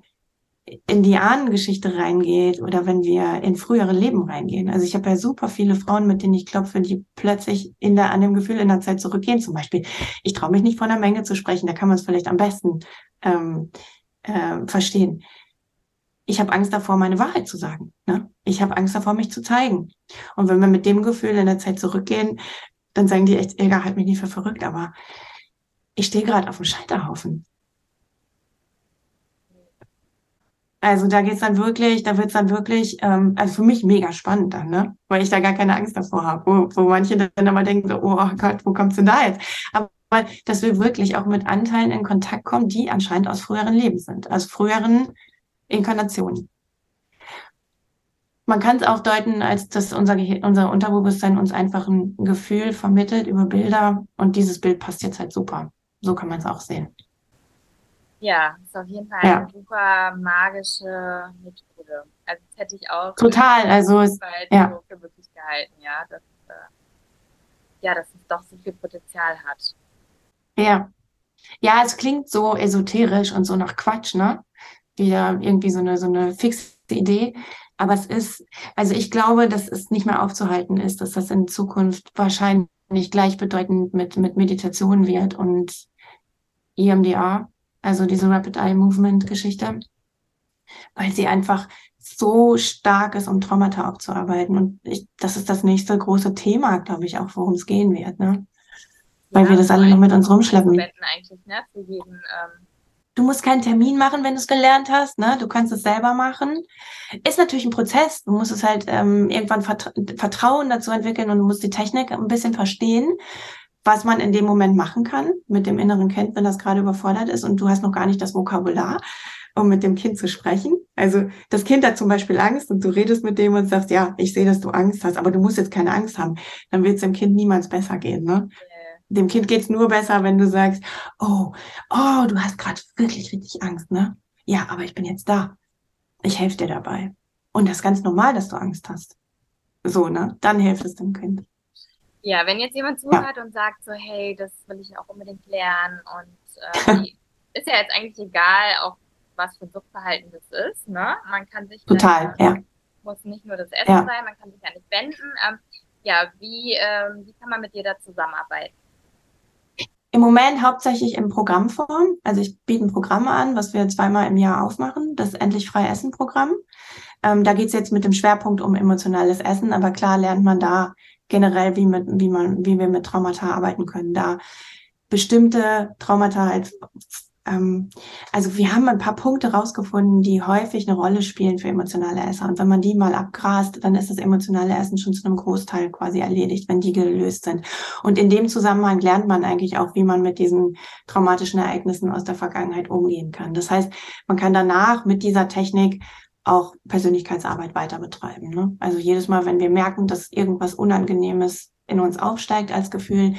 in die Ahnengeschichte reingeht oder wenn wir in frühere Leben reingehen. Also ich habe ja super viele Frauen, mit denen ich klopfe, die plötzlich in der, an dem Gefühl in der Zeit zurückgehen. Zum Beispiel, ich traue mich nicht von der Menge zu sprechen, da kann man es vielleicht am besten ähm, äh, verstehen. Ich habe Angst davor, meine Wahrheit zu sagen. Ne? Ich habe Angst davor, mich zu zeigen. Und wenn wir mit dem Gefühl in der Zeit zurückgehen, dann sagen die echt, egal, halt mich nicht für verrückt, aber ich stehe gerade auf dem Scheiterhaufen. Also da geht's dann wirklich, da wird's dann wirklich, ähm, also für mich mega spannend dann, ne? Weil ich da gar keine Angst davor habe, wo, wo manche dann aber denken so, oh Gott, wo kommt's denn da jetzt? Aber dass wir wirklich auch mit Anteilen in Kontakt kommen, die anscheinend aus früheren Leben sind, aus früheren Inkarnationen. Man kann es auch deuten, als dass unser, unser Unterbewusstsein uns einfach ein Gefühl vermittelt über Bilder und dieses Bild passt jetzt halt super. So kann man es auch sehen. Ja, ist auf jeden Fall ja. eine super magische Methode. Also das hätte ich auch total, also es, ja. für wirklich gehalten, ja, dass, äh, ja, dass es doch so viel Potenzial hat. Ja. Ja, es klingt so esoterisch und so nach Quatsch, ne? Wieder irgendwie so eine, so eine fixe Idee. Aber es ist, also ich glaube, dass es nicht mehr aufzuhalten ist, dass das in Zukunft wahrscheinlich gleichbedeutend mit, mit Meditation wird und EMDR also diese Rapid Eye Movement Geschichte, weil sie einfach so stark ist, um Traumata aufzuarbeiten. Und ich, das ist das nächste große Thema, glaube ich, auch worum es gehen wird, ne? Weil ja, wir das alle noch mit uns rumschleppen. Eigentlich, ne? Für jeden, ähm Du musst keinen Termin machen, wenn du es gelernt hast, ne? Du kannst es selber machen. Ist natürlich ein Prozess. Du musst es halt ähm, irgendwann Vertra Vertrauen dazu entwickeln und du musst die Technik ein bisschen verstehen was man in dem Moment machen kann mit dem inneren Kind, wenn das gerade überfordert ist und du hast noch gar nicht das Vokabular, um mit dem Kind zu sprechen. Also das Kind hat zum Beispiel Angst und du redest mit dem und sagst, ja, ich sehe, dass du Angst hast, aber du musst jetzt keine Angst haben. Dann wird es dem Kind niemals besser gehen. Ne? Dem Kind geht's nur besser, wenn du sagst, oh, oh, du hast gerade wirklich richtig Angst, ne? Ja, aber ich bin jetzt da. Ich helfe dir dabei. Und das ist ganz normal, dass du Angst hast. So, ne? Dann hilft es dem Kind. Ja, wenn jetzt jemand zuhört ja. und sagt so, hey, das will ich auch unbedingt lernen und äh, (laughs) ist ja jetzt eigentlich egal, auch was für ein Suchtverhalten das ist, ne? Man kann sich total, dann, ja. muss nicht nur das Essen ja. sein, man kann sich ja nicht wenden. Ähm, ja, wie ähm, wie kann man mit dir da zusammenarbeiten? Im Moment hauptsächlich in Programmform. Also ich biete ein Programm an, was wir zweimal im Jahr aufmachen, das Endlich Frei Essen Programm. Ähm, da geht's jetzt mit dem Schwerpunkt um emotionales Essen, aber klar lernt man da generell, wie, mit, wie, man, wie wir mit Traumata arbeiten können. Da bestimmte Traumata halt, ähm, also wir haben ein paar Punkte rausgefunden, die häufig eine Rolle spielen für emotionale Esser. Und wenn man die mal abgrast, dann ist das emotionale Essen schon zu einem Großteil quasi erledigt, wenn die gelöst sind. Und in dem Zusammenhang lernt man eigentlich auch, wie man mit diesen traumatischen Ereignissen aus der Vergangenheit umgehen kann. Das heißt, man kann danach mit dieser Technik auch Persönlichkeitsarbeit weiter betreiben. Ne? Also jedes Mal, wenn wir merken, dass irgendwas Unangenehmes in uns aufsteigt als Gefühl,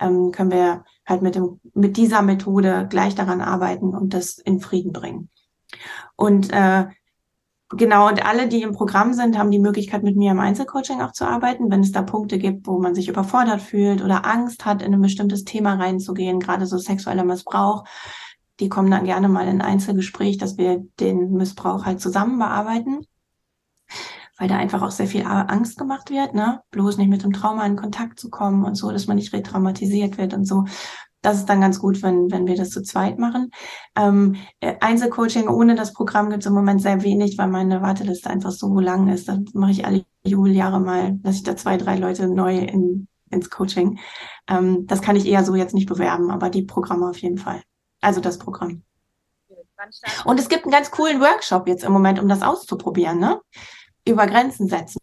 ähm, können wir halt mit dem mit dieser Methode gleich daran arbeiten und das in Frieden bringen. Und äh, genau und alle, die im Programm sind, haben die Möglichkeit, mit mir im Einzelcoaching auch zu arbeiten, wenn es da Punkte gibt, wo man sich überfordert fühlt oder Angst hat, in ein bestimmtes Thema reinzugehen, gerade so sexueller Missbrauch die kommen dann gerne mal in Einzelgespräch, dass wir den Missbrauch halt zusammen bearbeiten, weil da einfach auch sehr viel Angst gemacht wird, ne? Bloß nicht mit dem Trauma in Kontakt zu kommen und so, dass man nicht retraumatisiert wird und so. Das ist dann ganz gut, wenn, wenn wir das zu zweit machen. Ähm, äh, Einzelcoaching ohne das Programm gibt es im Moment sehr wenig, weil meine Warteliste einfach so lang ist. Dann mache ich alle Jubeljahre mal, dass ich da zwei, drei Leute neu in, ins Coaching. Ähm, das kann ich eher so jetzt nicht bewerben, aber die Programme auf jeden Fall. Also das Programm. Und es gibt einen ganz coolen Workshop jetzt im Moment, um das auszuprobieren, ne? Über Grenzen setzen.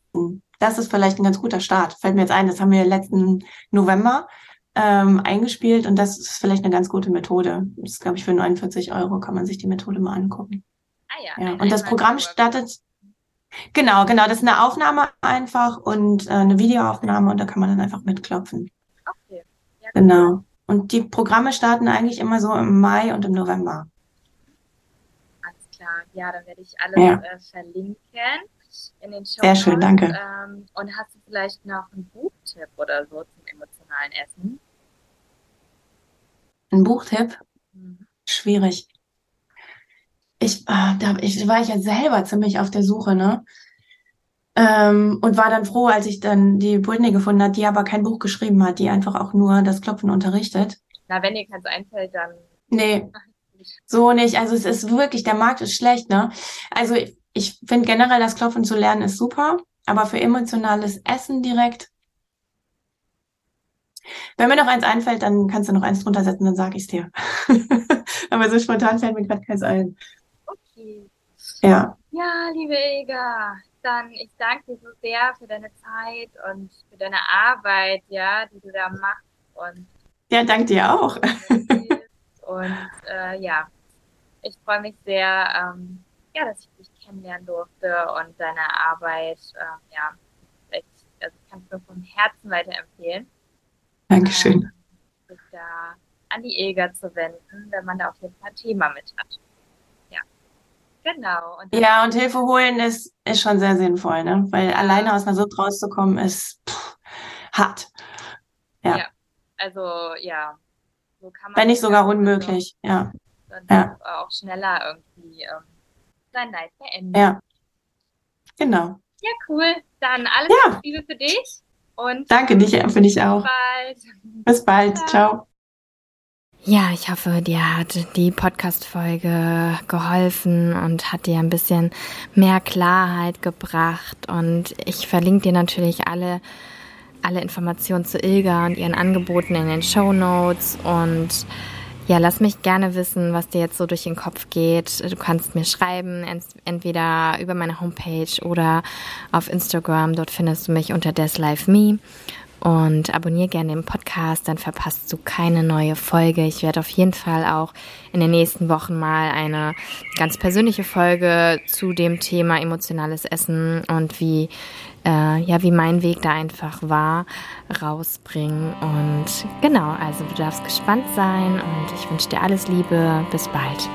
Das ist vielleicht ein ganz guter Start. Fällt mir jetzt ein, das haben wir letzten November ähm, eingespielt und das ist vielleicht eine ganz gute Methode. Das ist, glaube ich, für 49 Euro kann man sich die Methode mal angucken. Ah ja. ja. Und das Programm startet. Genau, genau. Das ist eine Aufnahme einfach und äh, eine Videoaufnahme und da kann man dann einfach mitklopfen. Okay. Ja, genau. Und die Programme starten eigentlich immer so im Mai und im November. Alles klar. Ja, dann werde ich alles ja. äh, verlinken. in den Show Sehr schön, danke. Ähm, und hast du vielleicht noch einen Buchtipp oder so zum emotionalen Essen? Ein Buchtipp? Mhm. Schwierig. Ich, äh, da ich, war ich ja selber ziemlich auf der Suche, ne? Ähm, und war dann froh, als ich dann die Britney gefunden hat, die aber kein Buch geschrieben hat, die einfach auch nur das Klopfen unterrichtet. Na, wenn dir keins einfällt, dann. Nee. So nicht. Also es ist wirklich, der Markt ist schlecht, ne? Also ich, ich finde generell das Klopfen zu lernen ist super, aber für emotionales Essen direkt. Wenn mir noch eins einfällt, dann kannst du noch eins drunter setzen, dann sage ich es dir. (laughs) aber so spontan fällt mir gerade keins ein. Okay. Ja. Ja, liebe Ega, dann ich danke dir so sehr für deine Zeit und für deine Arbeit, ja, die du da machst und ja, danke dir auch. (laughs) und äh, ja, ich freue mich sehr, ähm, ja, dass ich dich kennenlernen durfte und deine Arbeit, äh, ja, ich, also ich kann es nur vom Herzen weiterempfehlen. Dankeschön. Ähm, sich da an die Eger zu wenden, wenn man da auf jeden Fall ein Thema mit hat. Genau. Und ja, und Hilfe holen ist, ist schon sehr sinnvoll, ne? Weil alleine aus einer Sucht rauszukommen ist pff, hart. Ja. ja. Also, ja. So kann man Wenn nicht sogar unmöglich, so, ja. Dann ja. auch schneller irgendwie ähm, sein Leid beenden. Ja. Genau. Ja, cool. Dann alles ja. Liebe für dich. Und Danke dich, für dich auch. Bis bald. Bis bald. Ciao. Ciao. Ja, ich hoffe, dir hat die Podcast-Folge geholfen und hat dir ein bisschen mehr Klarheit gebracht. Und ich verlinke dir natürlich alle, alle Informationen zu Ilga und ihren Angeboten in den Show Notes. Und ja, lass mich gerne wissen, was dir jetzt so durch den Kopf geht. Du kannst mir schreiben, entweder über meine Homepage oder auf Instagram. Dort findest du mich unter DesLiveMe und abonniere gerne den Podcast, dann verpasst du keine neue Folge. Ich werde auf jeden Fall auch in den nächsten Wochen mal eine ganz persönliche Folge zu dem Thema emotionales Essen und wie äh, ja wie mein Weg da einfach war rausbringen und genau, also du darfst gespannt sein und ich wünsche dir alles Liebe. Bis bald.